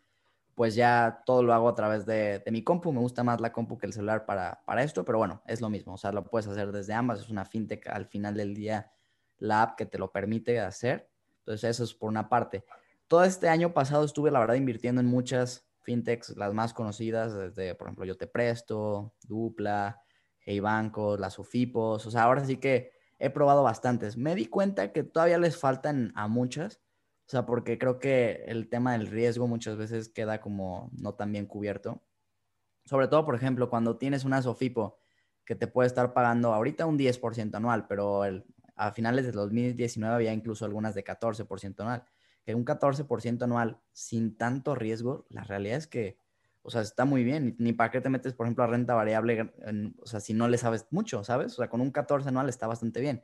pues ya todo lo hago a través de, mi compu, me gusta más la compu que el celular para, para esto, pero bueno, es lo mismo, o sea, lo puedes hacer desde ambas, es una fintech al final del día, la app que te lo permite hacer entonces, eso es por una parte. Todo este año pasado estuve, la verdad, invirtiendo en muchas fintechs, las más conocidas, desde, por ejemplo, Yo Te Presto, Dupla, Hey Banco, las Ufipos. O sea, ahora sí que he probado bastantes. Me di cuenta que todavía les faltan a muchas. O sea, porque creo que el tema del riesgo muchas veces queda como no tan bien cubierto. Sobre todo, por ejemplo, cuando tienes una Sofipo que te puede estar pagando ahorita un 10% anual, pero a finales de 2019 había incluso algunas de 14% anual. Que un 14% anual sin tanto riesgo, la realidad es que, o sea, está muy bien. Ni, para qué te metes, por ejemplo, a renta variable, o sea, si no le sabes mucho, ¿sabes? O sea, con un 14 anual está bastante bien.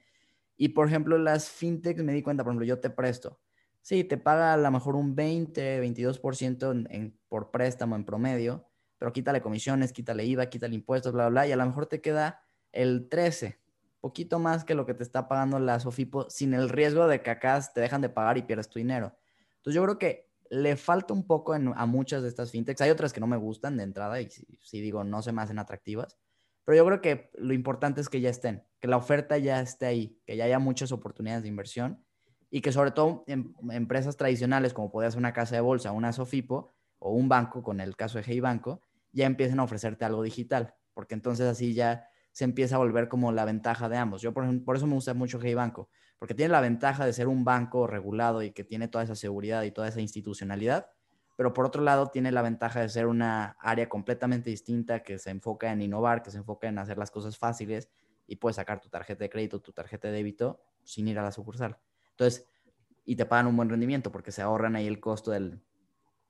Y, por ejemplo, las fintechs me di cuenta, por ejemplo, yo te presto. Sí, te paga a lo mejor un 20, 22% en, por préstamo en promedio, pero quítale comisiones, quítale IVA, quítale impuestos, bla, bla, y a lo mejor te queda el 13, poquito más que lo que te está pagando la Sofipo sin el riesgo de que acá te dejan de pagar y pierdes tu dinero. Entonces yo creo que le falta un poco a muchas de estas fintechs. Hay otras que no me gustan de entrada y si, digo no se me hacen atractivas, pero yo creo que lo importante es que ya estén, que la oferta ya esté ahí, que ya haya muchas oportunidades de inversión y que sobre todo en, empresas tradicionales como podría ser una casa de bolsa, una Sofipo o un banco, con el caso de Hey Banco, ya empiecen a ofrecerte algo digital, porque entonces así ya se empieza a volver como la ventaja de ambos. Yo por, por eso me gusta mucho Hey Banco, porque tiene la ventaja de ser un banco regulado y que tiene toda esa seguridad y toda esa institucionalidad, pero por otro lado tiene la ventaja de ser una área completamente distinta que se enfoca en innovar, que se enfoca en hacer las cosas fáciles y puedes sacar tu tarjeta de crédito, tu tarjeta de débito sin ir a la sucursal. Entonces, y te pagan un buen rendimiento porque se ahorran ahí el costo del,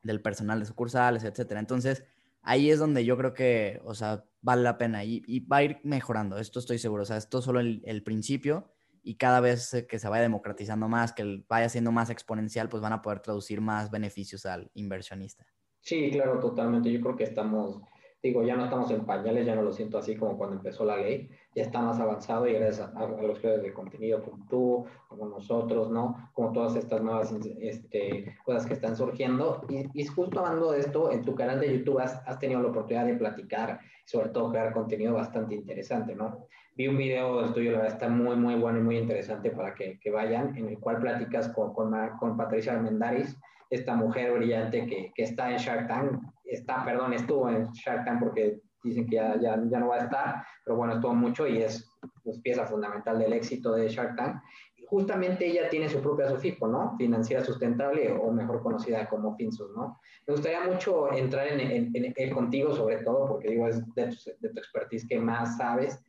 del personal de sucursales, etcétera. Entonces, ahí es donde yo creo que, o sea, vale la pena y, va a ir mejorando, esto estoy seguro, o sea, esto es solo el, principio y cada vez que se vaya democratizando más, que vaya siendo más exponencial, pues van a poder traducir más beneficios al inversionista.
Sí, claro, totalmente. Yo creo que estamos digo, ya no estamos en pañales, ya no lo siento así como cuando empezó la ley, ya está más avanzado y gracias a, los creadores de contenido como tú, como nosotros, ¿no? Como todas estas nuevas este, cosas que están surgiendo. Y, y, justo hablando de esto, en tu canal de YouTube has, has tenido la oportunidad de platicar sobre todo crear contenido bastante interesante, ¿no? Vi un video tuyo, la verdad está muy, muy bueno y muy interesante para que, que vayan, en el cual platicas con, con, con Patricia Armendaris, esta mujer brillante que, que está en Shark Tank, está, perdón, estuvo en Shark Tank porque dicen que ya, ya, ya, no va a estar, pero bueno, estuvo mucho y es pues, pieza fundamental del éxito de Shark Tank. Y justamente ella tiene su propia SOFIPO, ¿no? Financiera Sustentable o mejor conocida como FinSUS, ¿no? Me gustaría mucho entrar en, en, en, contigo sobre todo, porque digo, es de tu, de tu expertise que más sabes,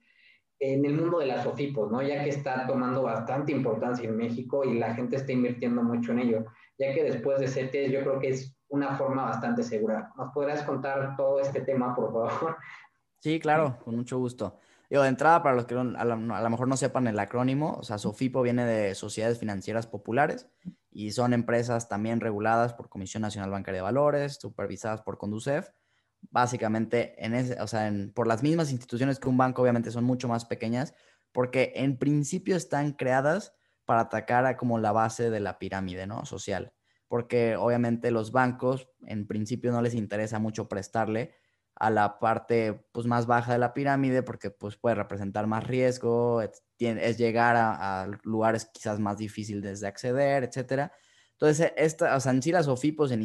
en el mundo de las SOFIPOS, ¿no? Ya que está tomando bastante importancia en México y la gente está invirtiendo mucho en ello, ya que después de CETES yo creo que es una forma bastante segura. ¿Nos podrás contar todo este tema, por favor?
Sí, claro, con mucho gusto. Yo, de entrada, para los que a lo, mejor no sepan el acrónimo, o sea, SOFIPO viene de Sociedades Financieras Populares y son empresas también reguladas por Comisión Nacional Bancaria de Valores, supervisadas por Conducef. Básicamente, en ese, o sea, por las mismas instituciones que un banco, obviamente son mucho más pequeñas, porque en principio están creadas para atacar a como la base de la pirámide, ¿no? Social porque obviamente los bancos en principio no les interesa mucho prestarle a la parte pues, más baja de la pirámide porque pues, puede representar más riesgo, es, llegar a, lugares quizás más difíciles de acceder, etc. Entonces, esta, o sea, en sí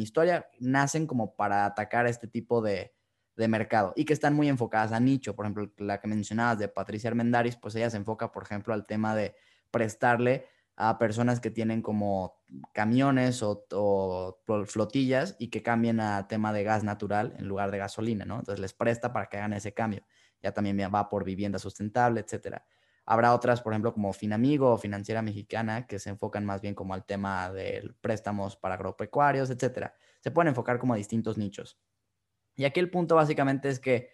historia nacen como para atacar este tipo de, de mercado y que están muy enfocadas a nicho. Por ejemplo, la que mencionabas de Patricia Armendaris, pues ella se enfoca, por ejemplo, al tema de prestarle a personas que tienen como camiones o, flotillas y que cambien a tema de gas natural en lugar de gasolina, ¿no? Entonces les presta para que hagan ese cambio. Ya también va por vivienda sustentable, etcétera. Habrá otras, por ejemplo, como Finamigo o Financiera Mexicana, que se enfocan más bien como al tema de préstamos para agropecuarios, etcétera. Se pueden enfocar como a distintos nichos. Y aquí el punto básicamente es que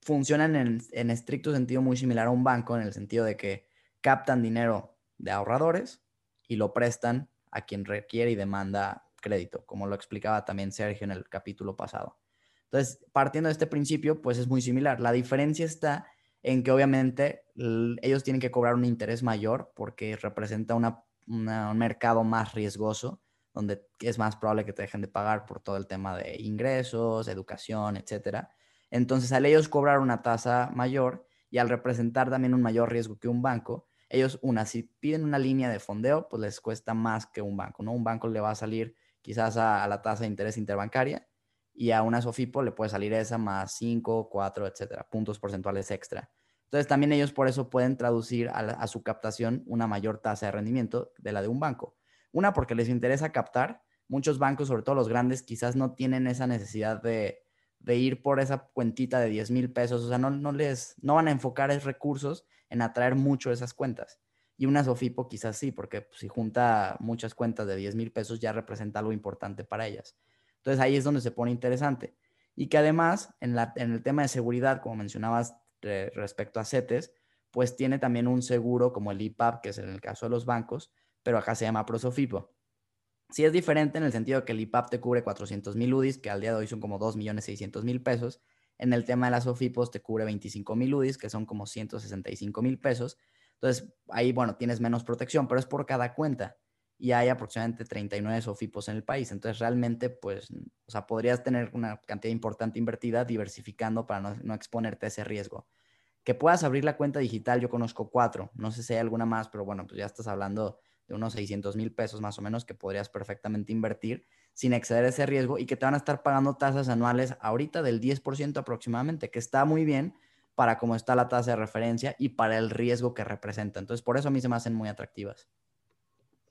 funcionan en, en estricto sentido muy similar a un banco, en el sentido de que captan dinero de ahorradores y lo prestan a quien requiere y demanda crédito, como lo explicaba también Sergio en el capítulo pasado. Entonces, partiendo de este principio, pues es muy similar. La diferencia está en que obviamente ellos tienen que cobrar un interés mayor porque representa un mercado más riesgoso, donde es más probable que te dejen de pagar por todo el tema de ingresos, educación, etcétera. Entonces, al ellos cobrar una tasa mayor y al representar también un mayor riesgo que un banco, ellos, una, si piden una línea de fondeo, pues les cuesta más que un banco, ¿no? Un banco le va a salir quizás a, la tasa de interés interbancaria y a una Sofipo le puede salir esa más 5, 4, etcétera, puntos porcentuales extra. Entonces también ellos por eso pueden traducir a, su captación una mayor tasa de rendimiento de la de un banco. Una, porque les interesa captar. Muchos bancos, sobre todo los grandes, quizás no tienen esa necesidad de, ir por esa cuentita de 10 mil pesos. O sea, no, no, les, no van a enfocar esos recursos en atraer mucho esas cuentas. Y una Sofipo quizás sí, porque pues, si junta muchas cuentas de 10 mil pesos ya representa algo importante para ellas. Entonces ahí es donde se pone interesante. Y que además, en, la, en el tema de seguridad, como mencionabas respecto a CETES, pues tiene también un seguro como el IPAP, que es en el caso de los bancos, pero acá se llama Prosofipo. Sí es diferente en el sentido que el IPAP te cubre 400 mil UDIs, que al día de hoy son como 2.600.000 pesos, en el tema de las OFIPOS te cubre 25 mil UDIs, que son como 165 mil pesos. Entonces, ahí, bueno, tienes menos protección, pero es por cada cuenta. Y hay aproximadamente 39 SOFIPOS en el país. Entonces, realmente, pues, o sea, podrías tener una cantidad importante invertida diversificando para no, no exponerte a ese riesgo. Que puedas abrir la cuenta digital, yo conozco cuatro. No sé si hay alguna más, pero bueno, pues ya estás hablando de unos 600 mil pesos más o menos que podrías perfectamente invertir sin exceder ese riesgo y que te van a estar pagando tasas anuales ahorita del 10% aproximadamente, que está muy bien para cómo está la tasa de referencia y para el riesgo que representa. Entonces, por eso a mí se me hacen muy atractivas.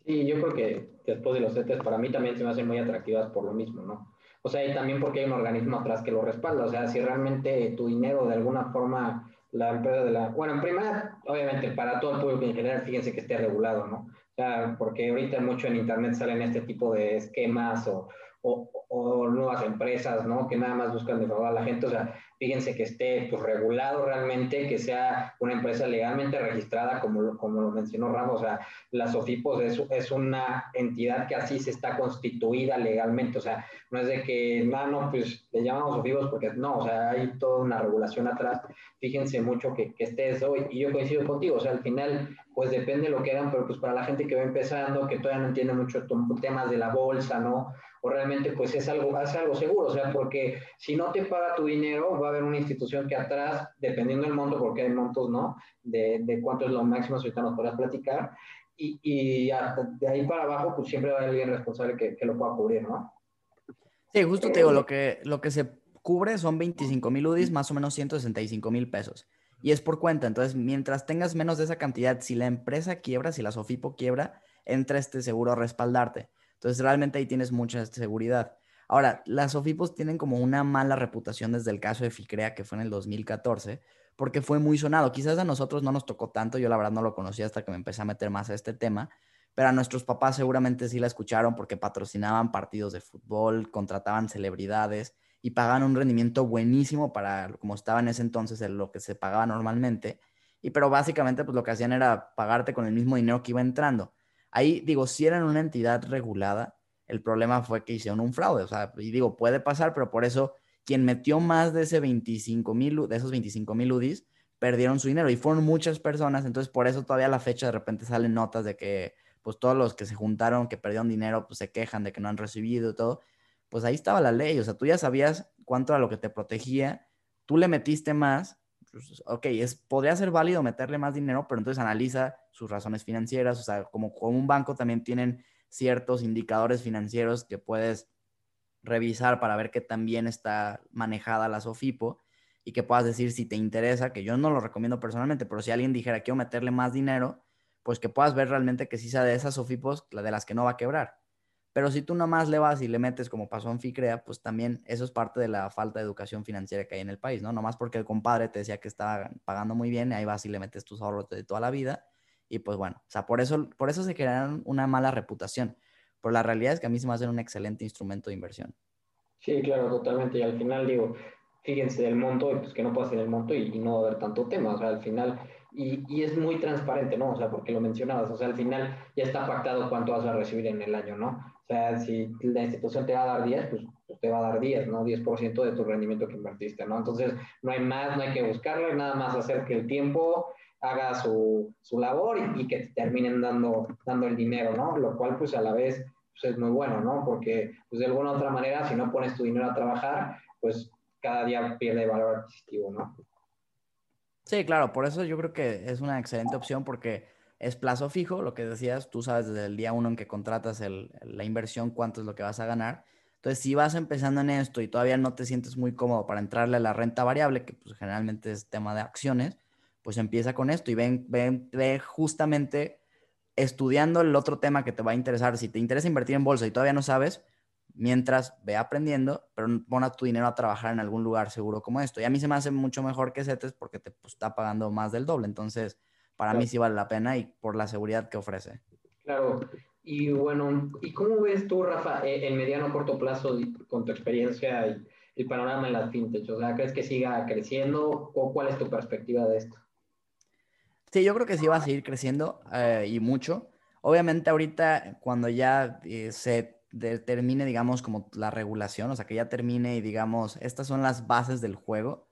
Sí, yo creo que después de los CETES, para mí también se me hacen muy atractivas por lo mismo, ¿no? O sea, y también porque hay un organismo atrás que lo respalda. O sea, si realmente tu dinero de alguna forma, la empresa de la... Bueno, en primera, obviamente, para todo el público en general, fíjense que esté regulado, ¿no? Porque ahorita mucho en Internet salen este tipo de esquemas o, o, nuevas empresas, ¿no? Que nada más buscan defraudar a la gente. O sea, fíjense que esté pues, regulado realmente, que sea una empresa legalmente registrada, como, como lo mencionó Ramos. O sea, la Sofipos es, es una entidad que así se está constituida legalmente. O sea, no es de que, no, no, pues le llamamos Sofipos porque no, o sea, hay toda una regulación atrás. Fíjense mucho que, que esté eso y yo coincido contigo. O sea, al final, pues depende de lo que hagan, pero pues para la gente que va empezando, que todavía no entiende mucho temas de la bolsa, ¿no? O realmente pues es algo, es algo seguro, o sea, porque si no te paga tu dinero, va a haber una institución que atrás, dependiendo del monto, porque hay montos, ¿no? De, de cuánto es lo máximo, si ahorita nos podrás platicar, y, y de ahí para abajo, pues siempre va a haber alguien responsable que, que, lo pueda cubrir, ¿no?
Sí, justo te digo, lo que, lo que se cubre son 25 mil UDIs, más o menos 165 mil pesos. Y es por cuenta, entonces mientras tengas menos de esa cantidad, si la empresa quiebra, si la Sofipo quiebra, entra este seguro a respaldarte. Entonces, realmente ahí tienes mucha seguridad. Ahora, las Sofipos tienen como una mala reputación desde el caso de Ficrea, que fue en el 2014, porque fue muy sonado. Quizás a nosotros no nos tocó tanto, yo la verdad no lo conocía hasta que me empecé a meter más a este tema, pero a nuestros papás seguramente sí la escucharon porque patrocinaban partidos de fútbol, contrataban celebridades y pagaban un rendimiento buenísimo para como estaba en ese entonces lo que se pagaba normalmente. Y pero básicamente pues lo que hacían era pagarte con el mismo dinero que iba entrando. Ahí digo, si eran una entidad regulada, el problema fue que hicieron un fraude. O sea, y digo, puede pasar, pero por eso quien metió más de ese 25 mil, de esos 25 mil UDIs, perdieron su dinero y fueron muchas personas. Entonces, por eso todavía a la fecha de repente salen notas de que, pues todos los que se juntaron, que perdieron dinero, pues se quejan de que no han recibido y todo. Pues ahí estaba la ley. O sea, tú ya sabías cuánto era lo que te protegía. Tú le metiste más pues, ok, es, podría ser válido meterle más dinero, pero entonces analiza sus razones financieras, o sea, como, como un banco también tienen ciertos indicadores financieros que puedes revisar para ver que también está manejada la SOFIPO y que puedas decir si te interesa, que yo no lo recomiendo personalmente, pero si alguien dijera quiero meterle más dinero, pues que puedas ver realmente que sí sea de esas SOFIPOS, la de las que no va a quebrar. Pero si tú nomás le vas y le metes como pasó en FICREA, pues también eso es parte de la falta de educación financiera que hay en el país, ¿no? Nomás porque el compadre te decía que estaba pagando muy bien, y ahí vas y le metes tus ahorros de toda la vida. Y pues bueno, o sea, por eso, por eso se crearon una mala reputación. Pero la realidad es que a mí se me hace un excelente instrumento de inversión.
Sí, claro, totalmente. Y al final digo, fíjense del monto, pues que no puede ser el monto y, y, no va a haber tanto tema. O sea, al final, y, y, es muy transparente, ¿no? O sea, porque lo mencionabas, o sea, al final ya está pactado cuánto vas a recibir en el año, ¿no? O sea, si la institución te va a dar 10, pues, pues, te va a dar 10, ¿no? 10% de tu rendimiento que invertiste, ¿no? Entonces, no hay más, no hay que buscarlo, hay nada más hacer que el tiempo haga su, su labor y, que te terminen dando, dando el dinero, ¿no? Lo cual, pues, a la vez, pues, es muy bueno, ¿no? Porque, pues, de alguna u otra manera, si no pones tu dinero a trabajar, pues, cada día pierde valor adquisitivo, ¿no?
Sí, claro, por eso yo creo que es una excelente opción porque es plazo fijo, lo que decías, tú sabes desde el día uno en que contratas el, la inversión cuánto es lo que vas a ganar. Entonces, si vas empezando en esto y todavía no te sientes muy cómodo para entrarle a la renta variable, que pues, generalmente es tema de acciones, pues empieza con esto y ven, ven, ve justamente estudiando el otro tema que te va a interesar. Si te interesa invertir en bolsa y todavía no sabes, mientras ve aprendiendo, pero pon a tu dinero a trabajar en algún lugar seguro como esto. Y a mí se me hace mucho mejor que CETES porque te pues, está pagando más del doble. Entonces, para claro. mí sí vale la pena y por la seguridad que ofrece.
Claro. Y bueno, ¿y cómo ves tú, Rafa, en mediano o corto plazo, con tu experiencia y el panorama en las fintech? O sea, ¿crees que siga creciendo o cuál es tu perspectiva de esto?
Sí, yo creo que sí va a seguir creciendo eh, y mucho. Obviamente ahorita cuando ya eh, se termine, digamos, como la regulación, o sea, que ya termine y digamos, estas son las bases del juego,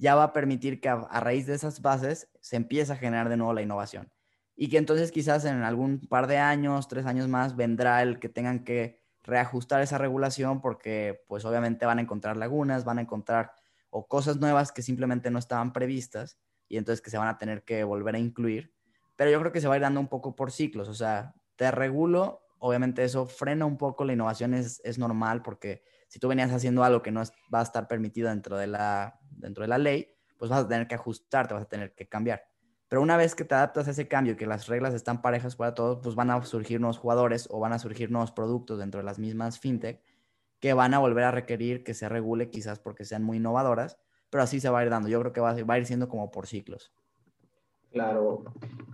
ya va a permitir que a, raíz de esas bases se empiece a generar de nuevo la innovación. Y que entonces quizás en algún par de años, tres años más, vendrá el que tengan que reajustar esa regulación porque pues obviamente van a encontrar lagunas, van a encontrar o cosas nuevas que simplemente no estaban previstas y entonces que se van a tener que volver a incluir. Pero yo creo que se va a ir dando un poco por ciclos, o sea, te regulo, obviamente eso frena un poco la innovación, es, es normal porque si tú venías haciendo algo que no es, va a estar permitido dentro de, la, dentro de la ley, pues vas a tener que ajustarte, vas a tener que cambiar. Pero una vez que te adaptas a ese cambio que las reglas están parejas para todos, pues van a surgir nuevos jugadores o van a surgir nuevos productos dentro de las mismas fintech que van a volver a requerir que se regule quizás porque sean muy innovadoras, pero así se va a ir dando. Yo creo que va a, va a ir siendo como por ciclos.
Claro,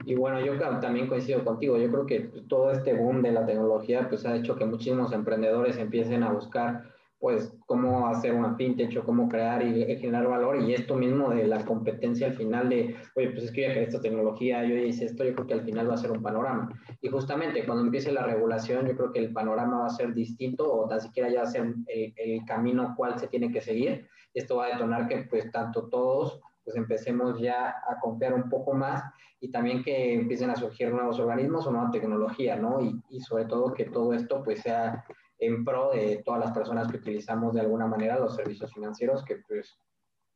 y bueno, yo también coincido contigo. Yo creo que todo este boom de la tecnología pues ha hecho que muchísimos emprendedores empiecen a buscar pues cómo hacer una fintech o cómo crear y generar valor y esto mismo de la competencia al final de, oye, pues es que yo ya esta tecnología, yo hice esto, yo creo que al final va a ser un panorama. Y justamente cuando empiece la regulación, yo creo que el panorama va a ser distinto o tan siquiera ya va a ser el, el camino cual se tiene que seguir. Esto va a detonar que pues tanto todos pues empecemos ya a confiar un poco más y también que empiecen a surgir nuevos organismos o nueva tecnología, ¿no? Y, y sobre todo que todo esto pues sea en pro de todas las personas que utilizamos de alguna manera los servicios financieros, que pues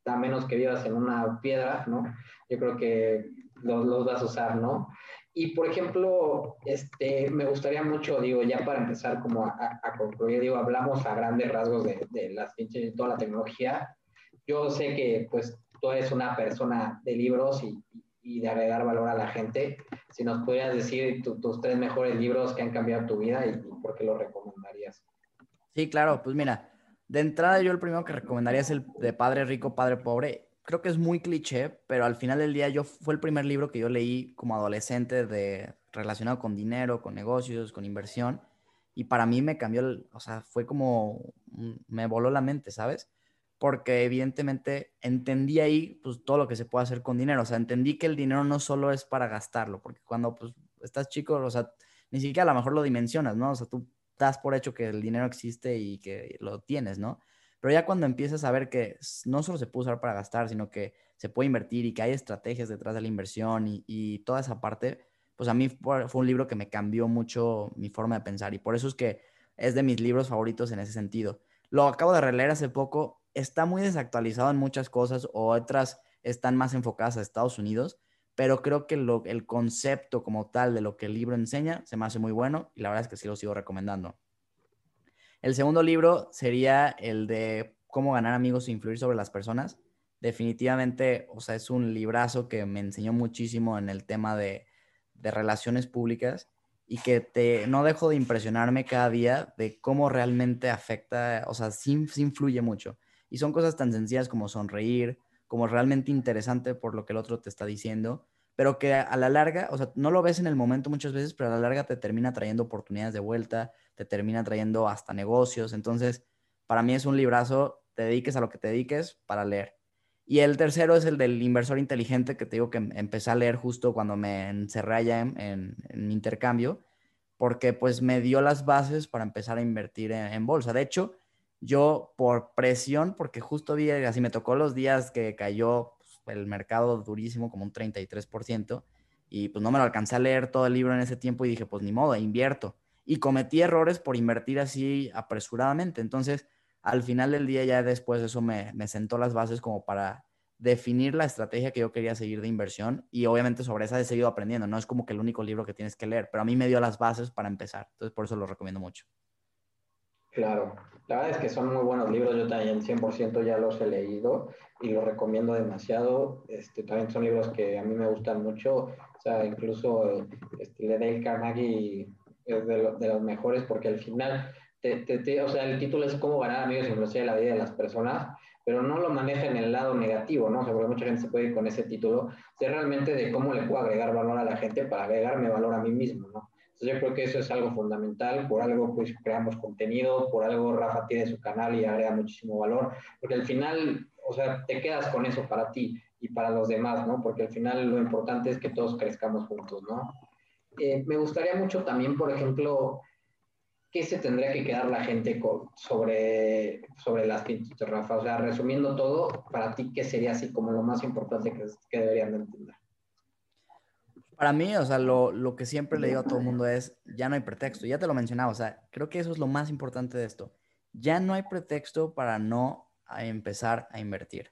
da menos que vivas en una piedra, ¿no? Yo creo que los, los vas a usar, ¿no? Y por ejemplo, este, me gustaría mucho, digo, ya para empezar como a, a concluir, digo, hablamos a grandes rasgos de, de las de toda la tecnología. Yo sé que pues tú eres una persona de libros y, y de agregar valor a la gente. Si nos pudieras decir tu, tus tres mejores libros que han cambiado tu vida y, y, por qué los recomendarías.
Sí, claro, pues mira, de entrada yo el primero que recomendaría es el de Padre Rico, Padre Pobre. Creo que es muy cliché, pero al final del día yo fue el primer libro que yo leí como adolescente de relacionado con dinero, con negocios, con inversión y para mí me cambió, el, o sea, fue como me voló la mente, ¿sabes? Porque evidentemente entendí ahí pues todo lo que se puede hacer con dinero, o sea, entendí que el dinero no solo es para gastarlo, porque cuando pues estás chico, o sea, ni siquiera a lo mejor lo dimensionas, ¿no? O sea, tú das por hecho que el dinero existe y que lo tienes, ¿no? Pero ya cuando empiezas a ver que no solo se puede usar para gastar, sino que se puede invertir y que hay estrategias detrás de la inversión y, y toda esa parte, pues a mí fue, un libro que me cambió mucho mi forma de pensar y por eso es que es de mis libros favoritos en ese sentido. Lo acabo de releer hace poco está muy desactualizado en muchas cosas o otras están más enfocadas a Estados Unidos, pero creo que el concepto como tal de lo que el libro enseña se me hace muy bueno y la verdad es que sí lo sigo recomendando. El segundo libro sería el de cómo ganar amigos e influir sobre las personas. Definitivamente, o sea, es un librazo que me enseñó muchísimo en el tema de, de relaciones públicas y que te, no dejo de impresionarme cada día de cómo realmente afecta, o sea, sí, influye mucho. Y son cosas tan sencillas como sonreír, como realmente interesante por lo que el otro te está diciendo, pero que a la larga, o sea, no lo ves en el momento muchas veces, pero a la larga te termina trayendo oportunidades de vuelta, te termina trayendo hasta negocios. Entonces, para mí es un librazo, te dediques a lo que te dediques para leer. Y el tercero es el del inversor inteligente, que te digo que em, empecé a leer justo cuando me encerré allá en, mi intercambio, porque pues me dio las bases para empezar a invertir en, bolsa. De hecho, yo por presión, porque justo vi, así me tocó los días que cayó pues, el mercado durísimo, como un 33%, y pues no me lo alcancé a leer todo el libro en ese tiempo y dije, pues ni modo, invierto. Y cometí errores por invertir así apresuradamente. Entonces, al final del día ya después eso me, me sentó las bases como para definir la estrategia que yo quería seguir de inversión y obviamente sobre esa he seguido aprendiendo. No es como que el único libro que tienes que leer, pero a mí me dio las bases para empezar. Entonces por eso lo recomiendo mucho.
Claro, la verdad es que son muy buenos libros. Yo también 100% ya los he leído y los recomiendo demasiado. Este, también son libros que a mí me gustan mucho. O sea, incluso este, Dale Carnegie es de, de los mejores porque al final o sea, el título es cómo ganar amigos y influenciar la vida de las personas, pero no lo maneja en el lado negativo, ¿no? O sea, porque mucha gente se puede ir con ese título, es realmente de cómo le puedo agregar valor a la gente para agregarme valor a mí mismo, ¿no? Yo creo que eso es algo fundamental, por algo pues creamos contenido, por algo Rafa tiene su canal y agrega muchísimo valor, porque al final, o sea, te quedas con eso para ti y para los demás, ¿no? Porque al final lo importante es que todos crezcamos juntos, ¿no? Eh, me gustaría mucho también, por ejemplo, ¿qué se tendría que quedar la gente sobre, sobre las pinturas, Rafa? O sea, resumiendo todo, para ti, ¿qué sería así como lo más importante que, que deberían de entender?
Para mí, o sea, lo, lo, que siempre le digo a todo el mundo es, ya no hay pretexto, ya te lo mencionaba, o sea, creo que eso es lo más importante de esto. Ya no hay pretexto para no empezar a invertir,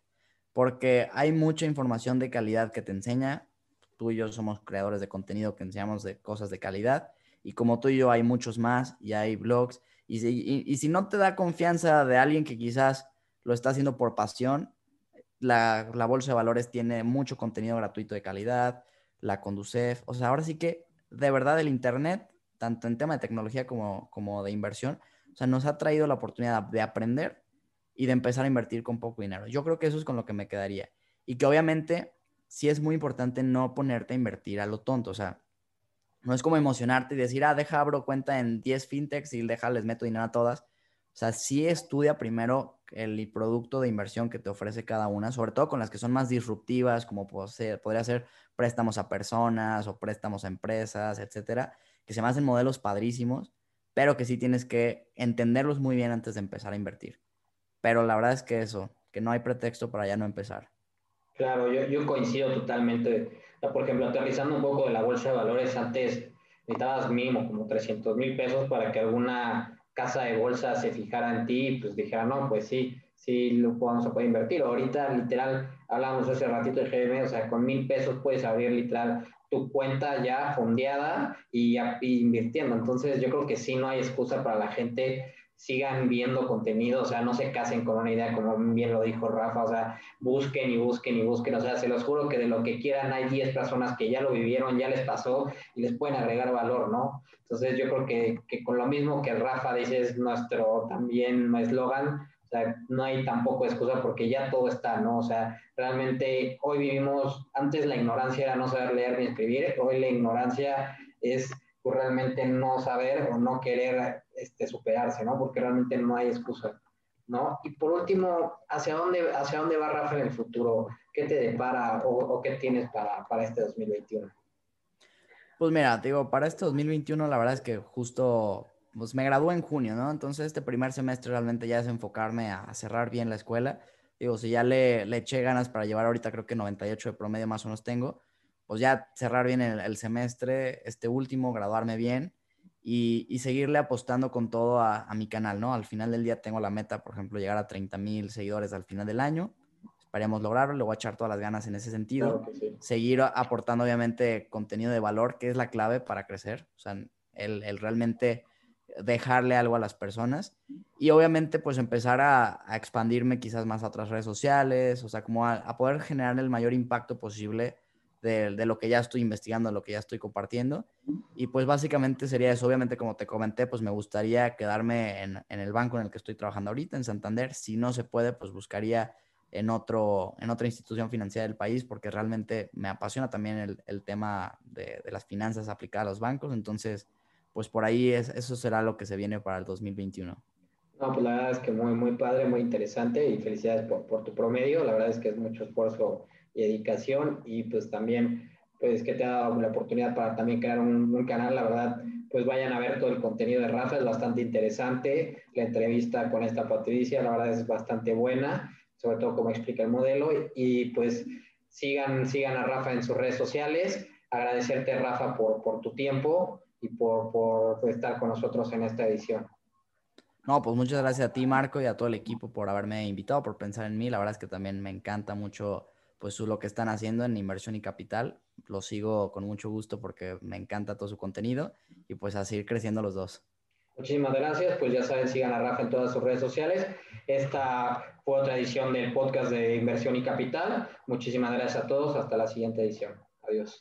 porque hay mucha información de calidad que te enseña, tú y yo somos creadores de contenido que enseñamos de cosas de calidad, y como tú y yo hay muchos más y hay blogs. Y si, y, si no te da confianza de alguien que quizás lo está haciendo por pasión, la, la, Bolsa de Valores tiene mucho contenido gratuito de calidad, la Conducef, o sea, ahora sí que de verdad el Internet, tanto en tema de tecnología como, como de inversión, o sea, nos ha traído la oportunidad de aprender y de empezar a invertir con poco dinero. Yo creo que eso es con lo que me quedaría. Y que obviamente sí es muy importante no ponerte a invertir a lo tonto, o sea, no es como emocionarte y decir, ah, deja abro cuenta en 10 fintechs y deja, les meto dinero a todas. O sea, sí estudia primero el producto de inversión que te ofrece cada una, sobre todo con las que son más disruptivas, como podría ser préstamos a personas o préstamos a empresas, etcétera, que se me hacen modelos padrísimos, pero que sí tienes que entenderlos muy bien antes de empezar a invertir. Pero la verdad es que eso, que no hay pretexto para ya no empezar.
Claro, yo, yo coincido totalmente por ejemplo, aterrizando un poco de la bolsa de valores, antes necesitabas mínimo como 300 mil pesos para que alguna casa de bolsa se fijara en ti y pues dijera, no, pues sí, sí lo a poder invertir. Ahorita, literal, hablamos hace ratito de GM, o sea, con mil pesos puedes abrir literal tu cuenta ya fondeada y, y invirtiendo. Entonces, yo creo que sí no hay excusa para la gente sigan viendo contenido, o sea, no se casen con una idea, como bien lo dijo Rafa, o sea, busquen y busquen y busquen, o sea, se los juro que de lo que quieran hay 10 personas que ya lo vivieron, ya les pasó y les pueden agregar valor, ¿no? Entonces yo creo que, que con lo mismo que Rafa dice es nuestro también eslogan, o sea, no hay tampoco excusa porque ya todo está, ¿no? O sea, realmente hoy vivimos, antes la ignorancia era no saber leer ni escribir, hoy la ignorancia es realmente no saber o no querer este, superarse, ¿no? Porque realmente no hay excusa, ¿no? Y por último, ¿hacia dónde, hacia dónde va Rafa en el futuro? ¿Qué te depara o, qué tienes para, para este 2021?
Pues mira, digo, para este 2021 la verdad es que justo, pues me gradué en junio, ¿no? Entonces este primer semestre realmente ya es enfocarme a, cerrar bien la escuela. Digo, si ya le, le, eché ganas para llevar ahorita creo que 98 de promedio más o menos tengo, pues ya cerrar bien el, semestre, este último, graduarme bien y, seguirle apostando con todo a, mi canal, ¿no? Al final del día tengo la meta, por ejemplo, llegar a 30 mil seguidores al final del año. Esperemos lograrlo, le voy a echar todas las ganas en ese sentido. Seguir aportando, obviamente, contenido de valor, que es la clave para crecer. O sea, el, realmente dejarle algo a las personas y obviamente pues empezar a, expandirme quizás más a otras redes sociales, o sea, como a, a poder generar el mayor impacto posible de, de, lo que ya estoy investigando, lo que ya estoy compartiendo. Y pues básicamente sería eso. Obviamente, como te comenté, pues me gustaría quedarme en, en, el banco en el que estoy trabajando ahorita, en Santander. Si no se puede, pues buscaría en, otro, en otra institución financiera del país, porque realmente me apasiona también el, el tema de, de, las finanzas aplicadas a los bancos. Entonces, pues por ahí es, eso será lo que se viene para el 2021.
No, pues la verdad es que muy, muy padre, muy interesante y felicidades por, por tu promedio. La verdad es que es mucho esfuerzo y dedicación y pues también pues que te ha dado la oportunidad para también crear un, un, canal, la verdad, pues vayan a ver todo el contenido de Rafa, es bastante interesante, la entrevista con esta Patricia, la verdad es bastante buena, sobre todo cómo explica el modelo. Y, pues sigan, sigan a Rafa en sus redes sociales, agradecerte Rafa por, por tu tiempo y por, por estar con nosotros en esta edición.
No, pues muchas gracias a ti, Marco, y a todo el equipo por haberme invitado, por pensar en mí. La verdad es que también me encanta mucho pues lo que están haciendo en inversión y capital. Lo sigo con mucho gusto porque me encanta todo su contenido y pues a seguir creciendo los dos.
Muchísimas gracias. Pues ya saben, sigan a Rafa en todas sus redes sociales. Esta fue otra edición del podcast de inversión y capital. Muchísimas gracias a todos. Hasta la siguiente edición. Adiós.